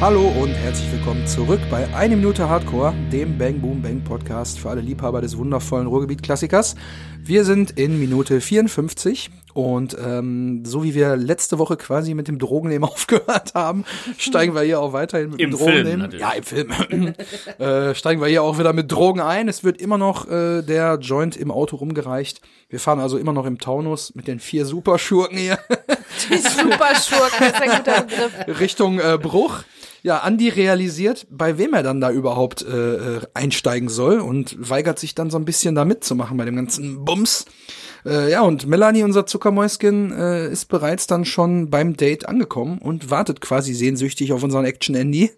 Hallo und herzlich willkommen zurück bei Eine Minute Hardcore, dem Bang Boom Bang Podcast für alle Liebhaber des wundervollen Ruhrgebiet-Klassikers. Wir sind in Minute 54 und ähm, so wie wir letzte Woche quasi mit dem Drogennehmen aufgehört haben, steigen wir hier auch weiterhin mit Im dem Film, Drogennehmen. Ja, im Film. äh, steigen wir hier auch wieder mit Drogen ein. Es wird immer noch äh, der Joint im Auto rumgereicht. Wir fahren also immer noch im Taunus mit den vier Superschurken hier. Die Superschurken, das ist ein guter Begriff. Richtung äh, Bruch. Ja, Andi realisiert, bei wem er dann da überhaupt äh, äh, einsteigen soll und weigert sich dann so ein bisschen da mitzumachen bei dem ganzen Bums. Äh, ja, und Melanie, unser Zuckermäuschen, äh, ist bereits dann schon beim Date angekommen und wartet quasi sehnsüchtig auf unseren Action-Andy.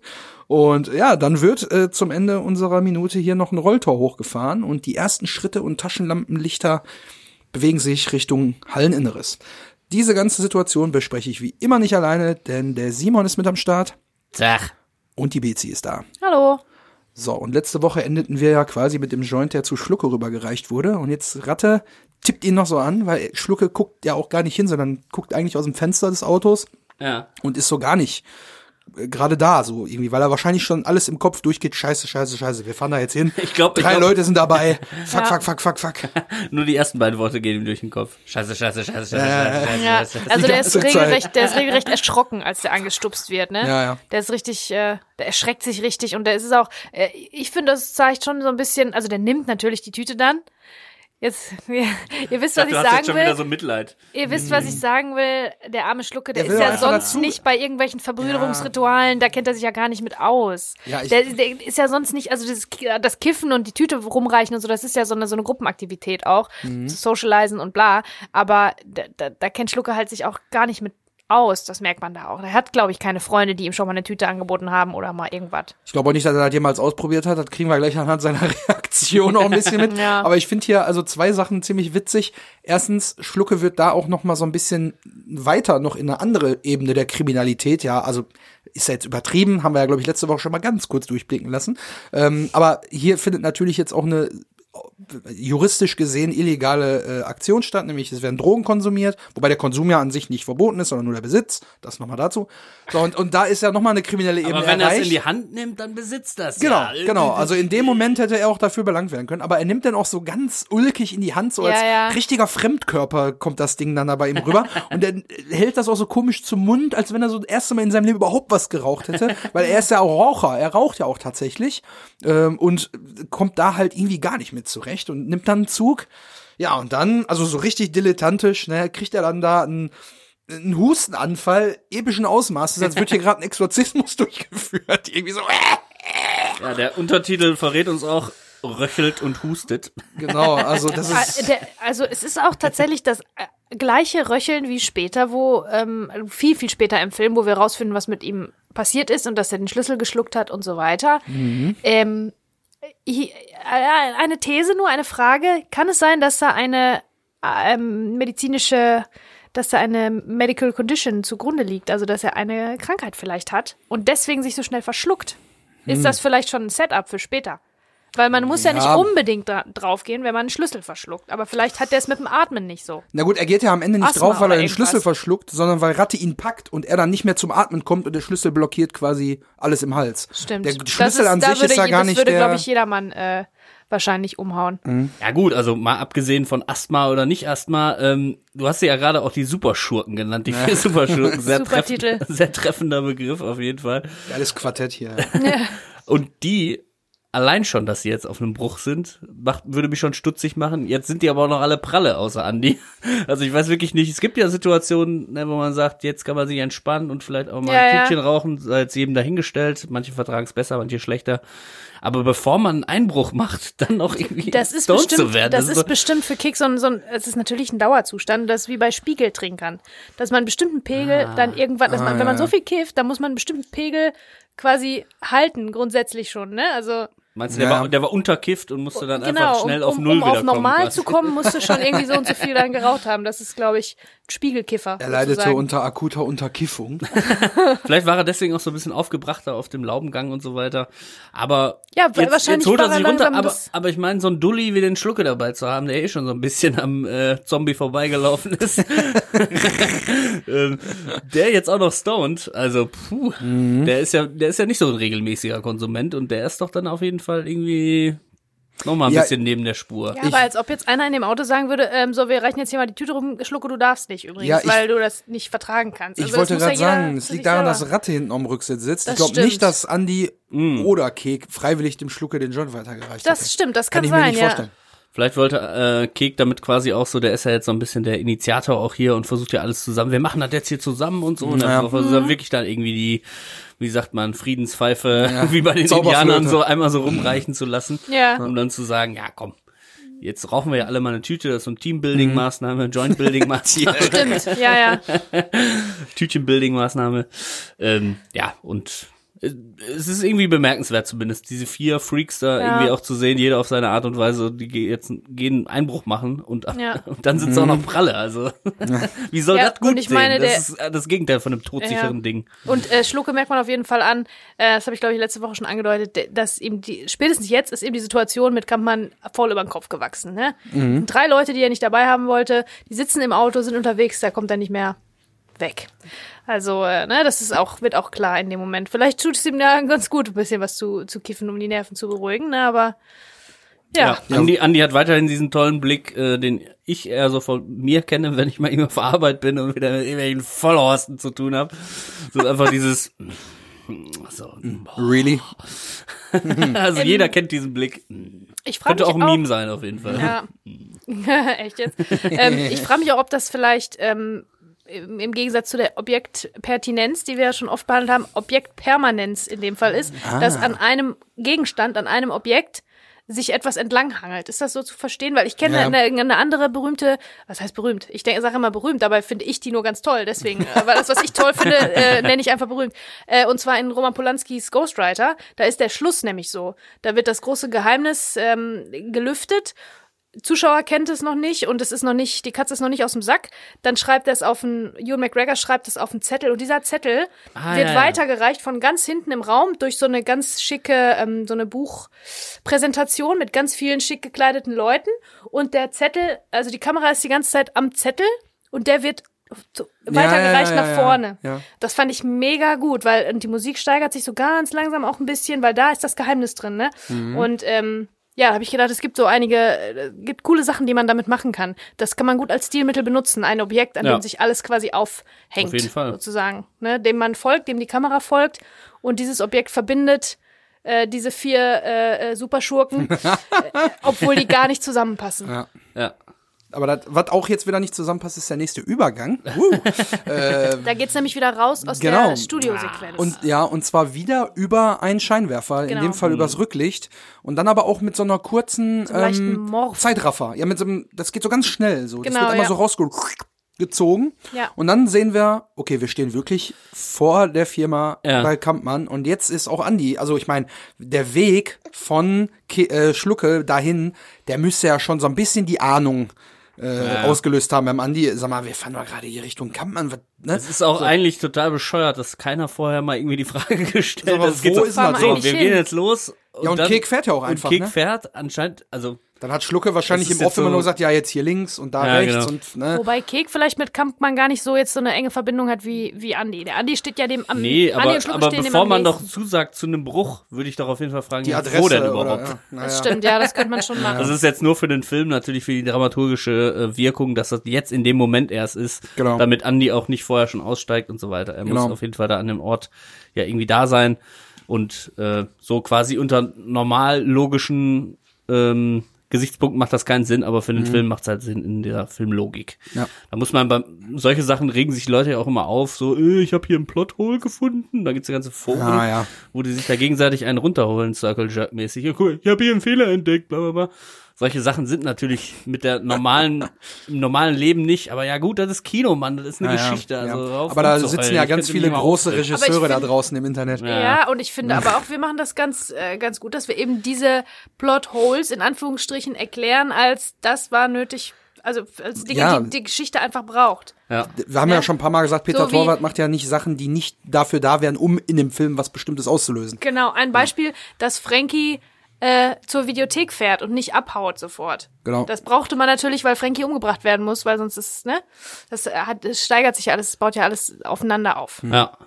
Und ja, dann wird äh, zum Ende unserer Minute hier noch ein Rolltor hochgefahren und die ersten Schritte und Taschenlampenlichter bewegen sich Richtung Halleninneres. Diese ganze Situation bespreche ich wie immer nicht alleine, denn der Simon ist mit am Start Zach. und die Bezi ist da. Hallo. So, und letzte Woche endeten wir ja quasi mit dem Joint, der zu Schlucke rübergereicht wurde. Und jetzt Ratte tippt ihn noch so an, weil Schlucke guckt ja auch gar nicht hin, sondern guckt eigentlich aus dem Fenster des Autos Ja. und ist so gar nicht gerade da, so irgendwie, weil er wahrscheinlich schon alles im Kopf durchgeht. Scheiße, scheiße, scheiße, wir fahren da jetzt hin. Ich glaub, ich Drei glaub- Leute sind dabei. Fuck, Ja. fuck, fuck, fuck, fuck. Nur die ersten beiden Worte gehen ihm durch den Kopf. Scheiße, scheiße, scheiße, scheiße, Äh, scheiße, scheiße, Ja, scheiße. also der ist Zeit. regelrecht, der ist regelrecht erschrocken, als der angestupst wird, ne? Ja, ja. Der ist richtig, äh, der erschreckt sich richtig und der ist es auch, äh, ich finde, das zeigt schon so ein bisschen, also der nimmt natürlich die Tüte dann. Jetzt, ihr, ihr wisst, was ich hast jetzt sagen schon wieder will. so Mitleid. Ihr wisst, was ich sagen will. Der arme Schlucke, der Der ist ja sonst dazu. nicht bei irgendwelchen Verbrüderungsritualen, da kennt er sich ja gar nicht mit aus. Ja, ich- der, der ist ja sonst nicht, also das, das Kiffen und die Tüte rumreichen und so, das ist ja so eine, so eine Gruppenaktivität auch, Mhm. zu socialisen und bla. Aber da, da, da kennt Schlucke halt sich auch gar nicht mit aus, das merkt man da auch. Er hat, glaube ich, keine Freunde, die ihm schon mal eine Tüte angeboten haben oder mal irgendwas. Ich glaube auch nicht, dass er das jemals ausprobiert hat. Das kriegen wir gleich anhand seiner Reaktion auch ein bisschen mit. Ja. Aber ich finde hier also zwei Sachen ziemlich witzig. Erstens, Schlucke wird da auch noch mal so ein bisschen weiter noch in eine andere Ebene der Kriminalität. Ja, also ist ja jetzt übertrieben, haben wir ja, glaube ich, letzte Woche schon mal ganz kurz durchblicken lassen. Ähm, aber hier findet natürlich jetzt auch eine juristisch gesehen illegale äh, Aktion statt, nämlich es werden Drogen konsumiert, wobei der Konsum ja an sich nicht verboten ist, sondern nur der Besitz. Das nochmal dazu. So, und, und da ist ja nochmal eine kriminelle Ebene Aber wenn er es in die Hand nimmt, dann besitzt das. Genau, ja. genau. Also in dem Moment hätte er auch dafür belangt werden können. Aber er nimmt dann auch so ganz ulkig in die Hand, so Ja, als ja. richtiger Fremdkörper kommt das Ding dann da bei ihm rüber. und er hält das auch so komisch zum Mund, als wenn er so das erste Mal in seinem Leben überhaupt was geraucht hätte. Weil er ist ja auch Raucher. Er raucht ja auch tatsächlich. Ähm, und kommt da halt irgendwie gar nicht mit zurecht und nimmt dann einen Zug. Ja, und dann, also so richtig dilettantisch, ne, kriegt er dann da einen einen Hustenanfall epischen Ausmaßes, als wird hier gerade ein Exorzismus durchgeführt. Irgendwie so, äh, Ja, der Untertitel verrät uns auch, röchelt und hustet. Genau, also das Ah, ist. der, also es ist auch tatsächlich das äh, gleiche Röcheln wie später, wo ähm, viel, viel später im Film, wo wir rausfinden, was mit ihm passiert ist und dass er den Schlüssel geschluckt hat und so weiter. Ähm, hi- äh, eine These nur, eine Frage. Kann es sein, dass da eine ähm, medizinische, dass da eine Medical Condition zugrunde liegt, also dass er eine Krankheit vielleicht hat und deswegen sich so schnell verschluckt? Ist das vielleicht schon ein Setup für später? Weil man muss ja, nicht Ja. unbedingt dra draufgehen, wenn man einen Schlüssel verschluckt. Aber vielleicht hat der es mit dem Atmen nicht so. Na gut, er geht ja am Ende nicht Asthma drauf, weil er den Schlüssel irgendwas. verschluckt, sondern weil Ratte ihn packt und er dann nicht mehr zum Atmen kommt und der Schlüssel blockiert quasi alles im Hals. Stimmt. Der Das Schlüssel ist, an sich würde, ist ja gar das nicht würde, der. glaube ich, jedermann äh, wahrscheinlich umhauen. Ja gut, also mal abgesehen von Asthma oder nicht Asthma, ähm, du hast ja gerade auch die Superschurken genannt, die vier Superschurken. Sehr, Super treff sehr treffender Begriff auf jeden Fall. Geiles Quartett hier. Und die, allein schon, dass sie jetzt auf einem Bruch sind, macht, würde mich schon stutzig machen. Jetzt sind die aber auch noch alle pralle, außer Andi. Also ich weiß wirklich nicht, es gibt ja Situationen, ne, wo man sagt, jetzt kann man sich entspannen und vielleicht auch mal Ja, ein ja. Kippchen rauchen, sei jetzt jedem dahingestellt. Manche vertragen es besser, manche schlechter. Aber bevor man einen Einbruch macht, dann noch irgendwie Das ist bestimmt, zu werden. das ist so- bestimmt für Kick so ein, so ein, es ist natürlich ein Dauerzustand, das ist wie bei Spiegeltrinkern. Dass man einen bestimmten Pegel Ah. dann irgendwann, dass man, wenn man so viel kifft, dann muss man einen bestimmten Pegel quasi halten, grundsätzlich schon, ne? Also, Meinst du, der, Ja. war, der war unterkifft und musste dann genau, einfach schnell um, auf um, Null um auf wieder kommen? normal zu kommen, musst du schon irgendwie so und so viel dann geraucht haben. Das ist, glaube ich, ein Spiegelkiffer. Er leidete sozusagen. unter akuter Unterkiffung. Vielleicht war er deswegen auch so ein bisschen aufgebrachter auf dem Laubengang und so weiter. Aber Ja, jetzt, wahrscheinlich jetzt holt er sich runter. Aber, aber ich meine, so ein Dulli wie den Schlucke dabei zu haben, der eh schon so ein bisschen am äh, Zombie vorbeigelaufen ist. ähm, der jetzt auch noch stoned. Also, puh, Mhm. der ist ja, der ist ja nicht so ein regelmäßiger Konsument und der ist doch dann auf jeden Fall irgendwie noch mal ein Ja, bisschen neben der Spur. Ja, aber als ob jetzt einer in dem Auto sagen würde, ähm, so, wir reichen jetzt hier mal die Tüte rum, Schlucke, du darfst nicht übrigens, Ja, ich- weil du das nicht vertragen kannst. Ich Also das wollte ja gerade jeder sagen, es liegt daran, selber. dass Ratte hinten am Rücksitz sitzt. Das ich glaube nicht, dass Andi Mm. oder Kek freiwillig dem Schlucke den Joint weitergereicht Das hätte. stimmt, das kann ich mir sein, nicht ja. vorstellen. Vielleicht wollte äh, Kek damit quasi auch so, der ist ja jetzt so ein bisschen der Initiator auch hier und versucht ja alles zusammen. Wir machen das jetzt hier zusammen und so. Und Ja. dann versucht er wirklich dann irgendwie die, wie sagt man, Friedenspfeife, wie bei den. Indianern so einmal so rumreichen zu lassen. Ja. Um dann zu sagen, ja komm, jetzt rauchen wir ja alle mal eine Tüte, das ist so eine Teambuilding-Maßnahme, Joint-Building-Maßnahme, Stimmt, ja, ja. Tütchen-Building-Maßnahme. Ähm, ja, und es ist irgendwie bemerkenswert zumindest, diese vier Freaks da Ja. irgendwie auch zu sehen, jeder auf seine Art und Weise, die jetzt gehen einen Einbruch machen und, Ja. und dann sind sie auch noch pralle, also wie soll Ja, das gut ich meine, sehen? Das ist äh, das Gegenteil von einem todsicheren Ja. Ding. Und äh, Schlucke merkt man auf jeden Fall an, äh, das habe ich glaube ich letzte Woche schon angedeutet, de- dass ihm die, spätestens jetzt ist ihm die Situation mit Kampmann voll über den Kopf gewachsen. Ne? Mhm. Drei Leute, die er nicht dabei haben wollte, die sitzen im Auto, sind unterwegs, da kommt er nicht mehr weg. Also, äh, ne, das ist auch, wird auch klar in dem Moment. Vielleicht tut es ihm ja ganz gut, ein bisschen was zu, zu kiffen, um die Nerven zu beruhigen, ne, aber ja. Ja. Andi, Andi hat weiterhin diesen tollen Blick, äh, den ich eher so von mir kenne, wenn ich mal immer auf Arbeit bin und wieder mit irgendwelchen Vollhorsten zu tun habe. So einfach dieses so, Really? also jeder kennt diesen Blick. Ich frage Könnte mich auch ein Meme sein auf jeden Fall. Ja. Echt jetzt? ähm, ich frage mich auch, ob das vielleicht ähm, im Gegensatz zu der Objektpertinenz, die wir ja schon oft behandelt haben, Objektpermanenz in dem Fall ist, dass an einem Gegenstand, an einem Objekt sich etwas entlanghangelt. Ist das so zu verstehen? Weil ich kenne Ja. eine, eine andere berühmte, was heißt berühmt? Ich denke, sage immer berühmt, dabei finde ich die nur ganz toll. Deswegen, äh, weil das, was ich toll finde, äh, nenne ich einfach berühmt. Äh, und zwar in Roman Polanskis Ghostwriter. Da ist der Schluss nämlich so. Da wird das große Geheimnis ähm, gelüftet Zuschauer kennt es noch nicht und es ist noch nicht, die Katze ist noch nicht aus dem Sack, dann schreibt er es auf einen, Ewan McGregor schreibt es auf einen Zettel und dieser Zettel Ah, wird ja, ja. weitergereicht von ganz hinten im Raum durch so eine ganz schicke, ähm, so eine Buchpräsentation mit ganz vielen schick gekleideten Leuten und der Zettel, also die Kamera ist die ganze Zeit am Zettel und der wird weitergereicht ja, nach vorne. Das fand ich mega gut, weil die Musik steigert sich so ganz langsam auch ein bisschen, weil da ist das Geheimnis drin, ne? Mhm. Und ähm, ja, da habe ich gedacht, es gibt so einige, äh, gibt coole Sachen, die man damit machen kann. Das kann man gut als Stilmittel benutzen, ein Objekt, an Ja. dem sich alles quasi aufhängt, Auf jeden Fall. sozusagen, ne? dem man folgt, dem die Kamera folgt und dieses Objekt verbindet äh, diese vier äh, äh, Superschurken, äh, obwohl die gar nicht zusammenpassen. Ja. Ja. Aber das, was auch jetzt wieder nicht zusammenpasst, ist der nächste Übergang. Uh. Da geht's nämlich wieder raus aus Genau. der Studiosequenz. Und ja, und zwar wieder über einen Scheinwerfer, Genau. in dem Fall übers Rücklicht. Und dann aber auch mit so einer kurzen leichten ähm, Morph. Zeitraffer. Ja, mit so einem, das geht so ganz schnell so. das Genau, wird immer ja. so rausgezogen. Ja. Und dann sehen wir, okay, wir stehen wirklich vor der Firma Ja. bei Kampmann. Und jetzt ist auch Andi, also ich meine, der Weg von Ke äh, Schlucke dahin, der müsste ja schon so ein bisschen die Ahnung äh, ausgelöst haben beim Andi. Sag mal, wir fahren doch gerade hier Richtung Kampmann. Was, ne? Es ist auch eigentlich total bescheuert, dass keiner vorher mal irgendwie die Frage gestellt hat. Wo so, ist das so, wir hin? gehen jetzt los. Ja, und dann, Kek fährt ja auch einfach, Und Kek ne? fährt anscheinend, also Dann hat Schlucke wahrscheinlich im Off immer so- nur gesagt, ja, jetzt hier links und da Ja, rechts genau. und ne. Wobei Kek vielleicht mit Kampmann gar nicht so jetzt so eine enge Verbindung hat wie, wie Andi. Der Andi steht ja dem am nee, Andi aber, und aber bevor man doch nächsten. zusagt zu einem Bruch, würde ich doch auf jeden Fall fragen, die Adresse wo denn oder, überhaupt? ja, naja. Das stimmt, ja, das könnte man schon machen. Das ist jetzt nur für den Film natürlich für die dramaturgische äh, Wirkung, dass das jetzt in dem Moment erst ist, Genau. damit Andy auch nicht vorher schon aussteigt und so weiter. Er Genau. muss auf jeden Fall da an dem Ort ja irgendwie da sein und äh, so quasi unter normal logischen ähm, Gesichtspunkten macht das keinen Sinn, aber für den Film macht es halt Sinn in der Filmlogik. Mhm. Ja. Da muss man bei solche Sachen regen sich Leute ja auch immer auf, so, äh, ich habe hier ein Plothole gefunden. Da gibt's ja ganze Foren, Ah, ja. wo die sich da gegenseitig einen runterholen, Circle Jerk mäßig. Ja, cool, ich habe hier einen Fehler entdeckt, bla bla bla. Solche Sachen sind natürlich mit der normalen, im normalen Leben nicht. Aber ja gut, das ist Kino, Mann, das ist eine Ja, ja, Geschichte. Also ja. Aber da sitzen ja ganz viele große. Regisseure da find- draußen im Internet. Ja. und ich finde aber auch, wir machen das ganz, äh, ganz gut, dass wir eben diese Plotholes in Anführungsstrichen erklären, als das war nötig, also als Dinge, Ja. die die Geschichte einfach braucht. Ja. Wir haben ja, Ja. schon ein paar Mal gesagt, Peter So Torwart macht ja nicht Sachen, die nicht dafür da wären, um in dem Film was Bestimmtes auszulösen. Genau, ein Beispiel, dass Frankie äh, zur Videothek fährt und nicht abhaut sofort. Genau. Das brauchte man natürlich, weil Frankie umgebracht werden muss, weil sonst ist, ne? Das äh, hat, es steigert sich ja alles, es baut ja alles aufeinander auf. Ja.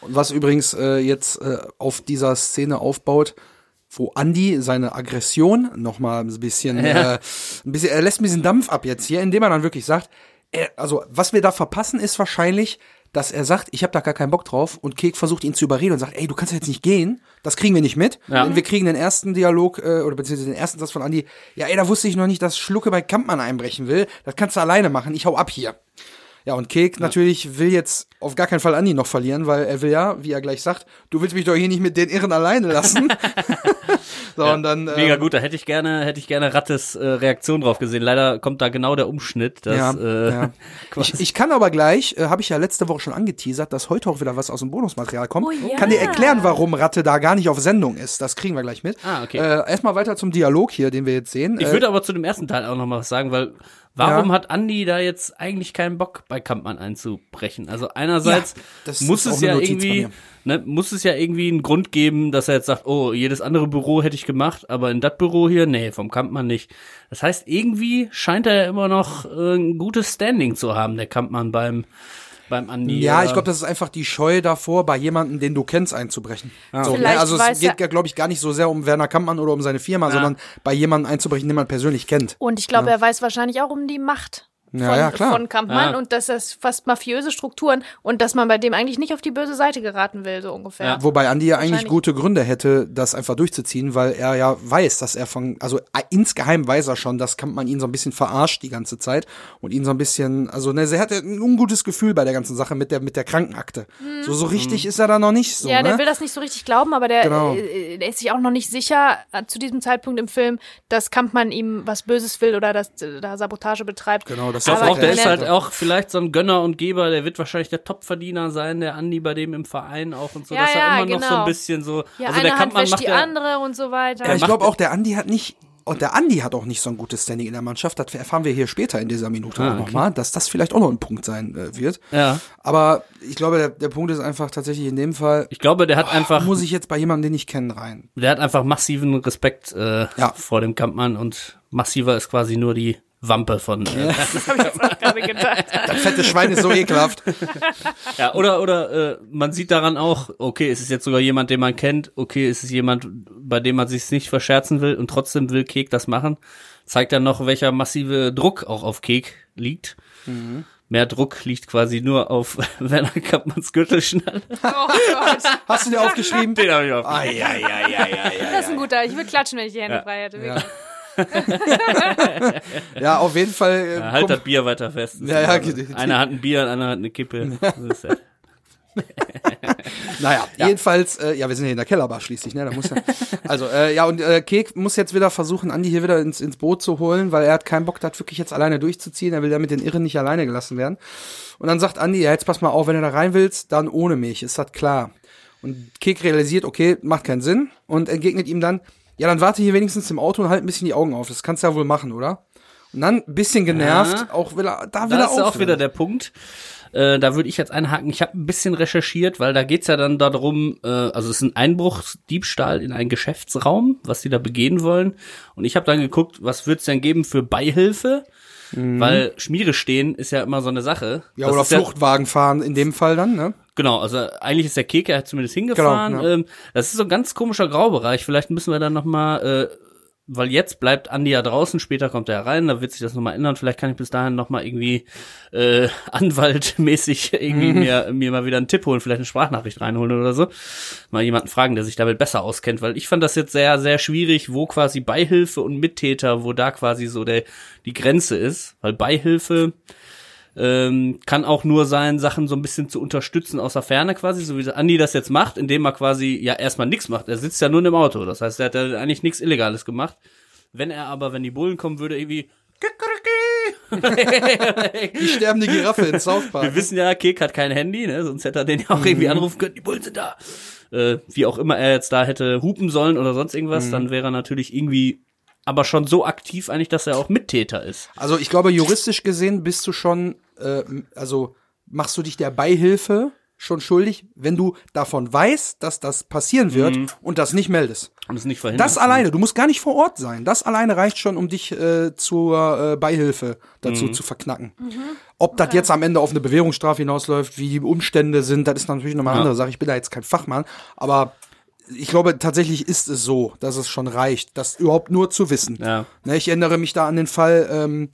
Und was übrigens äh, jetzt äh, auf dieser Szene aufbaut, wo Andy seine Aggression noch mal ein bisschen, Ja. äh, ein bisschen, er lässt ein bisschen Dampf ab jetzt hier, indem er dann wirklich sagt, also was wir da verpassen, ist wahrscheinlich, dass er sagt, ich habe da gar keinen Bock drauf und Kek versucht ihn zu überreden und sagt, ey, du kannst jetzt nicht gehen, das kriegen wir nicht mit. Ja. Denn wir kriegen den ersten Dialog äh, oder beziehungsweise den ersten Satz von Andy, ja, ey, da wusste ich noch nicht, dass Schlucke bei Kampmann einbrechen will, das kannst du alleine machen, ich hau ab hier. Ja, und Kek natürlich will jetzt auf gar keinen Fall Andi noch verlieren, weil er will ja, wie er gleich sagt, du willst mich doch hier nicht mit den Irren alleine lassen. so, und dann. Mega ähm, gut, da hätte ich gerne, hätte ich gerne Rattes äh, Reaktion drauf gesehen. Leider kommt da genau der Umschnitt, dass Ja, äh, ja. Ich, ich kann aber gleich, äh, habe ich ja letzte Woche schon angeteasert, dass heute auch wieder was aus dem Bonusmaterial kommt. Oh ja. Kann dir erklären, warum Ratte da gar nicht auf Sendung ist. Das kriegen wir gleich mit. Ah, okay. Äh, erstmal weiter zum Dialog hier, den wir jetzt sehen. Ich Äh, würde aber zu dem ersten Teil auch noch mal was sagen, weil warum Ja. hat Andi da jetzt eigentlich keinen Bock bei Kampmann einzubrechen? Also einerseits Ja, muss es ja irgendwie, ne, muss es ja irgendwie einen Grund geben, dass er jetzt sagt, oh, jedes andere Büro hätte ich gemacht, aber in das Büro hier, nee, vom Kampmann nicht. Das heißt, irgendwie scheint er ja immer noch äh, ein gutes Standing zu haben, der Kampmann beim beim Andi. ja, ich glaube, das ist einfach die Scheu davor, bei jemandem, den du kennst, einzubrechen. So, ne? Vielleicht Also es geht ja, glaube ich, gar nicht so sehr um Werner Kampmann oder um seine Firma, sondern bei jemandem einzubrechen, den man persönlich kennt. Und ich glaube, er weiß wahrscheinlich auch um die Macht von, Ja, ja, klar. von Kampmann Ja. und dass das fast mafiöse Strukturen und dass man bei dem eigentlich nicht auf die böse Seite geraten will, so ungefähr. Ja. Wobei Andi ja eigentlich gute Gründe hätte, das einfach durchzuziehen, weil er ja weiß, dass er von, also äh, insgeheim weiß er schon, dass Kampmann ihn so ein bisschen verarscht die ganze Zeit und ihn so ein bisschen, also ne, er hatte ein ungutes Gefühl bei der ganzen Sache mit der mit der Krankenakte. So so richtig ist er da noch nicht so, Mhm. ja, der ne? will das nicht so richtig glauben, aber der, Genau. äh, der ist sich auch noch nicht sicher äh, zu diesem Zeitpunkt im Film, dass Kampmann ihm was Böses will oder dass äh, da Sabotage betreibt. Genau, das Ich glaube Aber auch, der ist halt auch vielleicht so ein Gönner und Geber, der wird wahrscheinlich der Topverdiener sein, der Andi bei dem im Verein auch und so, Ja, dass er ja, immer noch so genau. ein bisschen so, Ja, also eine der Hand Kampmann macht die ja, andere und so weiter. Ja, ich glaube auch, der Andi hat nicht, und der Andi hat auch nicht so ein gutes Standing in der Mannschaft. Das erfahren wir hier später in dieser Minute Ah, auch okay. nochmal, dass das vielleicht auch noch ein Punkt sein äh, wird. ja. Aber ich glaube, der, der Punkt ist einfach tatsächlich in dem Fall, Ich glaube, der hat einfach, muss ich jetzt bei jemandem, den ich kenne, rein. der hat einfach massiven Respekt äh, Ja. vor dem Kampmann und massiver ist quasi nur die Wampe von. Äh, Das habe ich jetzt auch gerade gedacht. Das fette Schwein ist so ekelhaft. ja, oder oder äh, man sieht daran auch, okay, es ist jetzt sogar jemand, den man kennt, okay, es ist jemand, bei dem man sich nicht verscherzen will und trotzdem will Kek das machen. Zeigt dann noch, welcher massive Druck auch auf Kek liegt. Mhm. Mehr Druck liegt quasi nur auf Werner Kampmanns Gürtelschnalle. Oh Gott. Hast du dir aufgeschrieben? Den habe ich auf. Ai, ai, ai, ai, ai, Das ist ein guter. Ich würde klatschen, wenn ich die Hände frei hätte. Ja. Ja, auf jeden Fall. Äh, Ja, halt das Bier weiter fest. Ja, ja, geht- Einer hat ein Bier, einer hat eine Kippe. Naja, jedenfalls, äh, ja, wir sind ja in der Kellerbar schließlich, ne? Da muss ja, also, äh, ja, und äh, Kek muss jetzt wieder versuchen, Andi hier wieder ins, ins Boot zu holen, weil er hat keinen Bock, das wirklich jetzt alleine durchzuziehen. Er will ja mit den Irren nicht alleine gelassen werden. Und dann sagt Andi, ja, jetzt pass mal auf, wenn du da rein willst, dann ohne mich, ist das klar. Und Kek realisiert, okay, macht keinen Sinn und entgegnet ihm dann, ja, dann warte hier wenigstens im Auto und halt ein bisschen die Augen auf. Das kannst du ja wohl machen, oder? Und dann, ein bisschen genervt, Ja. auch will er, da will er ist auch wieder der Punkt. Äh, da würde ich jetzt einhaken. Ich habe ein bisschen recherchiert, weil da geht's ja dann darum, äh, also es ist ein Einbruchsdiebstahl in einen Geschäftsraum, was die da begehen wollen. Und ich habe dann geguckt, was wird's denn geben für Beihilfe? Weil Schmiere stehen ist ja immer so eine Sache. Mhm. Ja, Das oder ist ja- Fluchtwagen fahren in dem Fall dann, ne? Genau, also eigentlich ist der Keke er hat zumindest hingefahren. Genau, ja. ähm, das ist so ein ganz komischer Graubereich. Vielleicht müssen wir dann noch mal, äh, weil jetzt bleibt Andi ja draußen, später kommt er rein, da wird sich das noch mal ändern. Vielleicht kann ich bis dahin noch mal irgendwie äh, anwaltmäßig irgendwie Mhm. mir, mir mal wieder einen Tipp holen, vielleicht eine Sprachnachricht reinholen oder so. Mal jemanden fragen, der sich damit besser auskennt, weil ich fand das jetzt sehr, sehr schwierig, wo quasi Beihilfe und Mittäter, wo da quasi so der die Grenze ist, weil Beihilfe ähm, kann auch nur sein, Sachen so ein bisschen zu unterstützen aus der Ferne quasi, so wie Andi das jetzt macht, indem er quasi ja erstmal nichts macht. Er sitzt ja nur in dem Auto. Das heißt, er hat ja eigentlich nichts Illegales gemacht. Wenn er aber, wenn die Bullen kommen, würde irgendwie Die sterbende Giraffe in South Park. Wir wissen ja, Kek hat kein Handy, ne? sonst hätte er den ja auch irgendwie anrufen können, die Bullen sind da. Äh, wie auch immer er jetzt da hätte hupen sollen oder sonst irgendwas, dann wäre er natürlich irgendwie aber schon so aktiv eigentlich, dass er auch Mittäter ist. Also ich glaube, juristisch gesehen bist du schon, äh, also machst du dich der Beihilfe schon schuldig, wenn du davon weißt, dass das passieren wird und das nicht meldest. Und es nicht verhindert. Das alleine, du musst gar nicht vor Ort sein. Das alleine reicht schon, um dich äh, zur äh, Beihilfe dazu zu verknacken. Ob das jetzt am Ende auf eine Bewährungsstrafe hinausläuft, wie die Umstände sind, das ist natürlich nochmal eine Ja. andere Sache. Ich bin da jetzt kein Fachmann, aber ich glaube, tatsächlich ist es so, dass es schon reicht, das überhaupt nur zu wissen. Ja. Ne, ich erinnere mich da an den Fall ähm,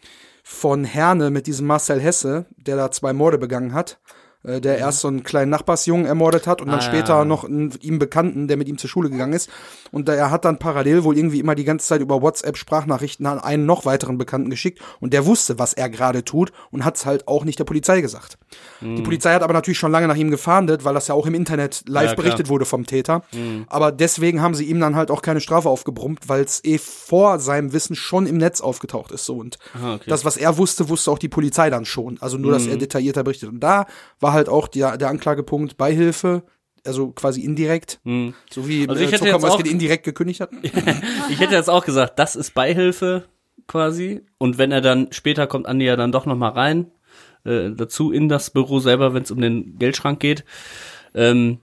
von Herne mit diesem Marcel Hesse, der da zwei Morde begangen hat. Äh, der erst so einen kleinen Nachbarsjungen ermordet hat und dann Mhm. Ah, später ja. noch einen ihm Bekannten, der mit ihm zur Schule gegangen ist. Und er hat dann parallel wohl irgendwie immer die ganze Zeit über WhatsApp Sprachnachrichten an einen noch weiteren Bekannten geschickt und der wusste, was er gerade tut und hat es halt auch nicht der Polizei gesagt. Mhm. Die Polizei hat aber natürlich schon lange nach ihm gefahndet, weil das ja auch im Internet live Ja. Mhm. berichtet wurde vom Täter. Aber deswegen haben sie ihm dann halt auch keine Strafe aufgebrummt, weil es eh vor seinem Wissen schon im Netz aufgetaucht ist. So und Aha, okay. das, was er wusste, wusste auch die Polizei dann schon. Also nur, dass er Mhm. detaillierter berichtet. Und da war halt auch der, der Anklagepunkt Beihilfe, also quasi indirekt, so wie Also ich äh, hätte jetzt Zuckermäuschen auch- indirekt gekündigt hat. Ich hätte jetzt auch gesagt, das ist Beihilfe quasi. Und wenn er dann, später kommt Andi ja dann doch noch mal rein, äh, dazu in das Büro selber, wenn es um den Geldschrank geht. Ähm,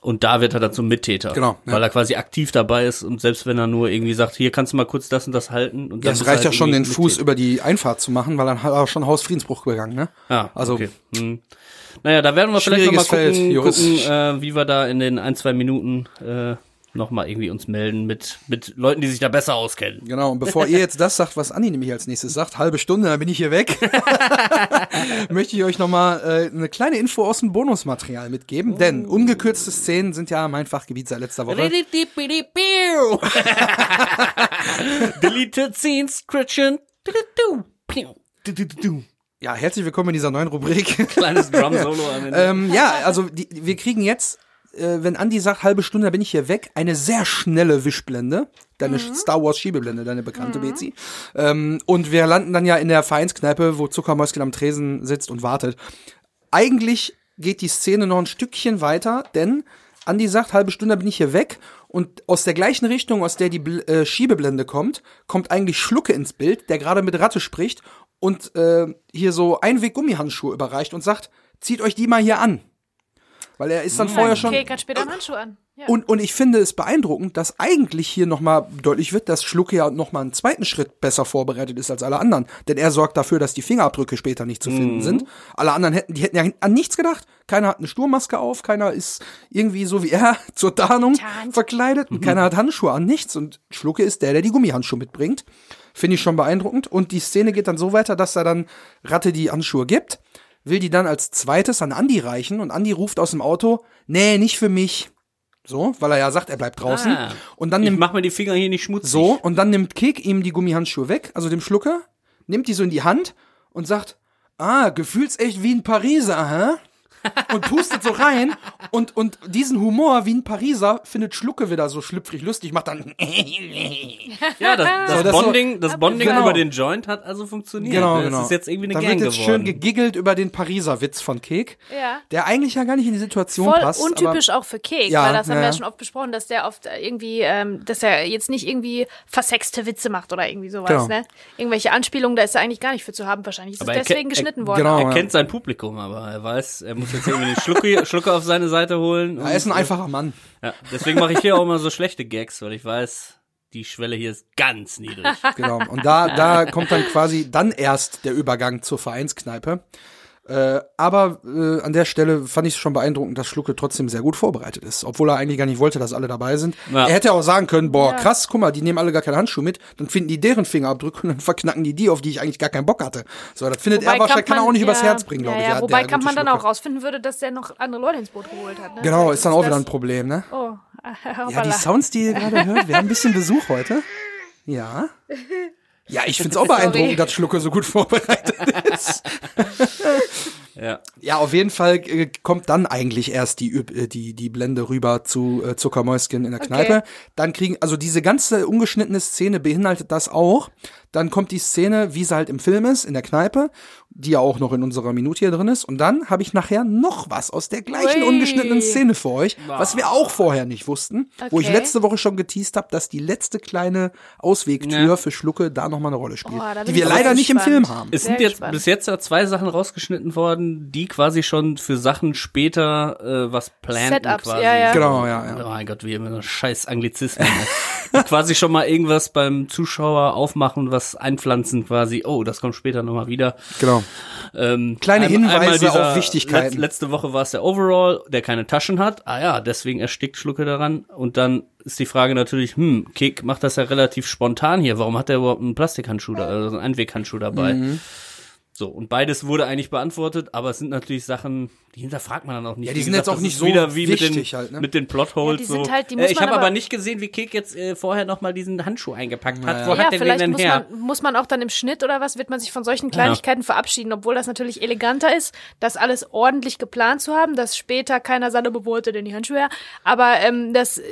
und da wird er dann zum Mittäter. Genau, ja. Weil er quasi aktiv dabei ist und selbst wenn er nur irgendwie sagt, hier kannst du mal kurz das und das halten. Und Ja, es reicht ja halt schon, den Fuß Mittäter. über die Einfahrt zu machen, weil dann hat er schon Hausfriedensbruch begangen, ne? Ja, also okay. Hm. Naja, da werden wir vielleicht noch mal Schwieriges Feld, gucken, gucken äh, wie wir da in den ein, zwei Minuten äh, noch mal irgendwie uns melden mit, mit Leuten, die sich da besser auskennen. Genau, und bevor ihr jetzt das sagt, was Anni nämlich als nächstes sagt, halbe Stunde, dann bin ich hier weg, möchte ich euch nochmal äh, eine kleine Info aus dem Bonusmaterial mitgeben, denn ungekürzte Szenen sind ja mein Fachgebiet seit letzter Woche. Deleted Scenes, Scratchen. Ja, herzlich willkommen in dieser neuen Rubrik. Kleines Drum-Solo am Ende. ähm, ja, also die, wir kriegen jetzt, äh, wenn Andi sagt, halbe Stunde, dann bin ich hier weg, eine sehr schnelle Wischblende. Deine Star Wars Schiebeblende, deine bekannte Bezi. Ähm, und wir landen dann ja in der Vereinskneipe, wo Zuckermäuschen am Tresen sitzt und wartet. Eigentlich geht die Szene noch ein Stückchen weiter, denn Andi sagt, halbe Stunde bin ich hier weg und aus der gleichen Richtung, aus der die Bl äh, Schiebeblende kommt, kommt eigentlich Schlucke ins Bild, der gerade mit Ratte spricht und äh, hier so Einweg-Gummihandschuhe überreicht und sagt, zieht euch die mal hier an. Weil er ist dann vorher schon Okay, kann später einen Handschuh an. Ja. und, und ich finde es beeindruckend, dass eigentlich hier nochmal deutlich wird, dass Schlucke ja nochmal einen zweiten Schritt besser vorbereitet ist als alle anderen. Denn er sorgt dafür, dass die Fingerabdrücke später nicht zu finden sind. Alle anderen hätten, die hätten ja an nichts gedacht. Keiner hat eine Sturmmaske auf, keiner ist irgendwie so wie er zur Tarnung Tarnt. verkleidet und keiner hat Handschuhe an, nichts. Und Schlucke ist der, der die Gummihandschuhe mitbringt. Finde ich schon beeindruckend. Und die Szene geht dann so weiter, dass er dann Ratte die Handschuhe gibt, will die dann als zweites an Andi reichen und Andi ruft aus dem Auto, nee, nicht für mich. So, weil er ja sagt, er bleibt draußen. Ah. und dann ich nimmt mach mir die Finger hier nicht schmutzig. so und dann nimmt Kek ihm die Gummihandschuhe weg, also dem Schlucker, nimmt die so in die Hand und sagt, ah, gefühlsecht wie ein Pariser, hä? Und pustet so rein und, und diesen Humor wie ein Pariser findet Schlucke wieder so schlüpfrig lustig, macht dann Ja, das, das, So, das Bonding, das Bonding Genau. über den Joint hat also funktioniert. genau, ne? genau. Das ist jetzt irgendwie eine da Gang wird jetzt geworden. schön gegiggelt über den Pariser Witz von Kek, Ja. der eigentlich ja gar nicht in die Situation Voll passt. untypisch auch für Kek, Ja, weil das haben ja, wir ja schon oft besprochen, dass der oft irgendwie, ähm, dass er jetzt nicht irgendwie versexte Witze macht oder irgendwie sowas, Genau. ne? Irgendwelche Anspielungen, da ist er eigentlich gar nicht für zu haben. Wahrscheinlich ist Aber es er deswegen geschnitten worden. genau. Er ja. kennt sein Publikum, aber er weiß, er muss jetzt irgendwie den Schlucke, Schlucke auf seine Seite holen. aber er ist ein und- einfacher Mann. Ja, deswegen mache ich hier auch immer so schlechte Gags, weil ich weiß, die Schwelle hier ist ganz niedrig. Genau. Und da, da kommt dann quasi dann erst der Übergang zur Vereinskneipe. Äh, aber äh, an der Stelle fand ich es schon beeindruckend, dass Schlucke trotzdem sehr gut vorbereitet ist, obwohl er eigentlich gar nicht wollte, dass alle dabei sind. Ja. Er hätte auch sagen können, boah, Ja. krass, guck mal, die nehmen alle gar keine Handschuhe mit, dann finden die deren Fingerabdrücke und dann verknacken die die, auf die ich eigentlich gar keinen Bock hatte. So, das findet er wahrscheinlich, kann er auch nicht übers Herz bringen, glaube ja, ich. Ja, wobei der kann man dann auch rausfinden würde, dass der noch andere Leute ins Boot geholt hat. Ne? Genau, ist dann auch wieder ein Problem, ne? Oh, Ja, die. Sounds, die ihr gerade hört, wir haben ein bisschen Besuch heute. Ja. Ja, ich find's auch beeindruckend, dass Schlucke so gut vorbereitet ist. Ja. Ja, auf jeden Fall äh, kommt dann eigentlich erst die, äh, die, die Blende rüber zu äh, Zuckermäuschen in der Kneipe. Dann kriegen, also diese ganze ungeschnittene Szene beinhaltet das auch. Dann kommt die Szene, wie sie halt im Film ist, in der Kneipe, die ja auch noch in unserer Minute hier drin ist. Und dann habe ich nachher noch was aus der gleichen Ui. ungeschnittenen Szene für euch, was wir auch vorher nicht wussten, wo ich Okay. letzte Woche schon geteased habe, dass die letzte kleine Auswegtür Ja. für Schlucke da noch mal eine Rolle spielt, Oh, die wir leider nicht im gespannt. Film haben. Es sind jetzt gespannt. bis jetzt ja zwei Sachen rausgeschnitten worden, die quasi schon für Sachen später äh, was planten Setups, quasi. ja, ja. Genau, ja, ja. Oh mein Gott, wie immer so scheiß Anglizismen. quasi schon mal irgendwas beim Zuschauer aufmachen, was einpflanzen quasi. Oh, das kommt später nochmal wieder. Genau. Ähm, Kleine einmal- Hinweise auf Wichtigkeiten. Letz, letzte Woche war es der Overall, der keine Taschen hat. Ah ja, deswegen erstickt Schlucke daran. Und dann ist die Frage natürlich, hm, Kick macht das ja relativ spontan hier. Warum hat er überhaupt einen Plastikhandschuh, da, also einen Einweghandschuh dabei? Mhm. So, und beides wurde eigentlich beantwortet, aber es sind natürlich Sachen, die hinterfragt man dann auch nicht. Ja, die Wie sind jetzt auch nicht so wieder wie wichtig mit den, halt, ne? mit den Plotholes. Ja, die so. sind halt- die äh, ich habe aber aber- nicht gesehen, wie Kick jetzt äh, vorher noch mal diesen Handschuh eingepackt hat. Wo ja, hat der den vielleicht denn muss her? man, muss man auch dann im Schnitt oder was, wird man sich von solchen Kleinigkeiten verabschieden, obwohl das natürlich eleganter ist, das alles ordentlich geplant zu haben, dass später keiner sagt, wo wollte denn die Handschuhe her? Aber ähm, das äh,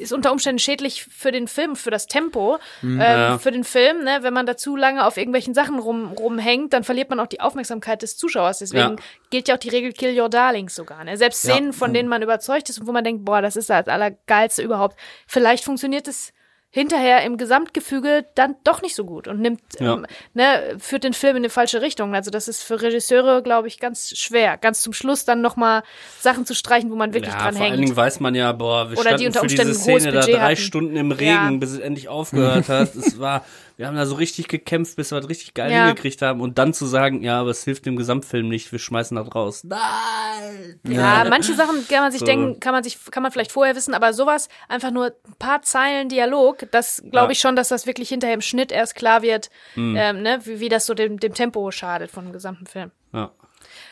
ist unter Umständen schädlich für den Film, für das Tempo, ähm, Ja. für den Film, ne? wenn man da zu lange auf irgendwelchen Sachen rum, rumhängt, dann verliert man auch die Aufmerksamkeit des Zuschauers. Deswegen Ja. gilt ja auch die Regel Kill Your Darlings sogar. Ne? Selbst Ja. Szenen, von denen man überzeugt ist und wo man denkt, boah, das ist das Allergeilste überhaupt. Vielleicht funktioniert es hinterher im Gesamtgefüge dann doch nicht so gut und nimmt, Ja. ähm, ne, führt den Film in eine falsche Richtung. Also das ist für Regisseure, glaube ich, ganz schwer. Ganz zum Schluss dann nochmal Sachen zu streichen, wo man wirklich ja, dran vor allen hängt. Dingen weiß man ja, boah, wir Oder die standen unter für diese Umständen Szene da drei hatten. Stunden im Regen, Ja. bis es endlich aufgehört hat. Es war, wir haben da so richtig gekämpft, bis wir das richtig geil Ja. hingekriegt haben. Und dann zu sagen, ja, aber es hilft dem Gesamtfilm nicht, wir schmeißen das raus. Nein! Ja, manche Sachen kann man sich So. denken, kann man sich, kann man vielleicht vorher wissen, aber sowas, einfach nur ein paar Zeilen Dialog, das glaube Ja. ich schon, dass das wirklich hinterher im Schnitt erst klar wird, Hm. ähm, ne, wie, wie das so dem, dem Tempo schadet von dem gesamten Film. Ja.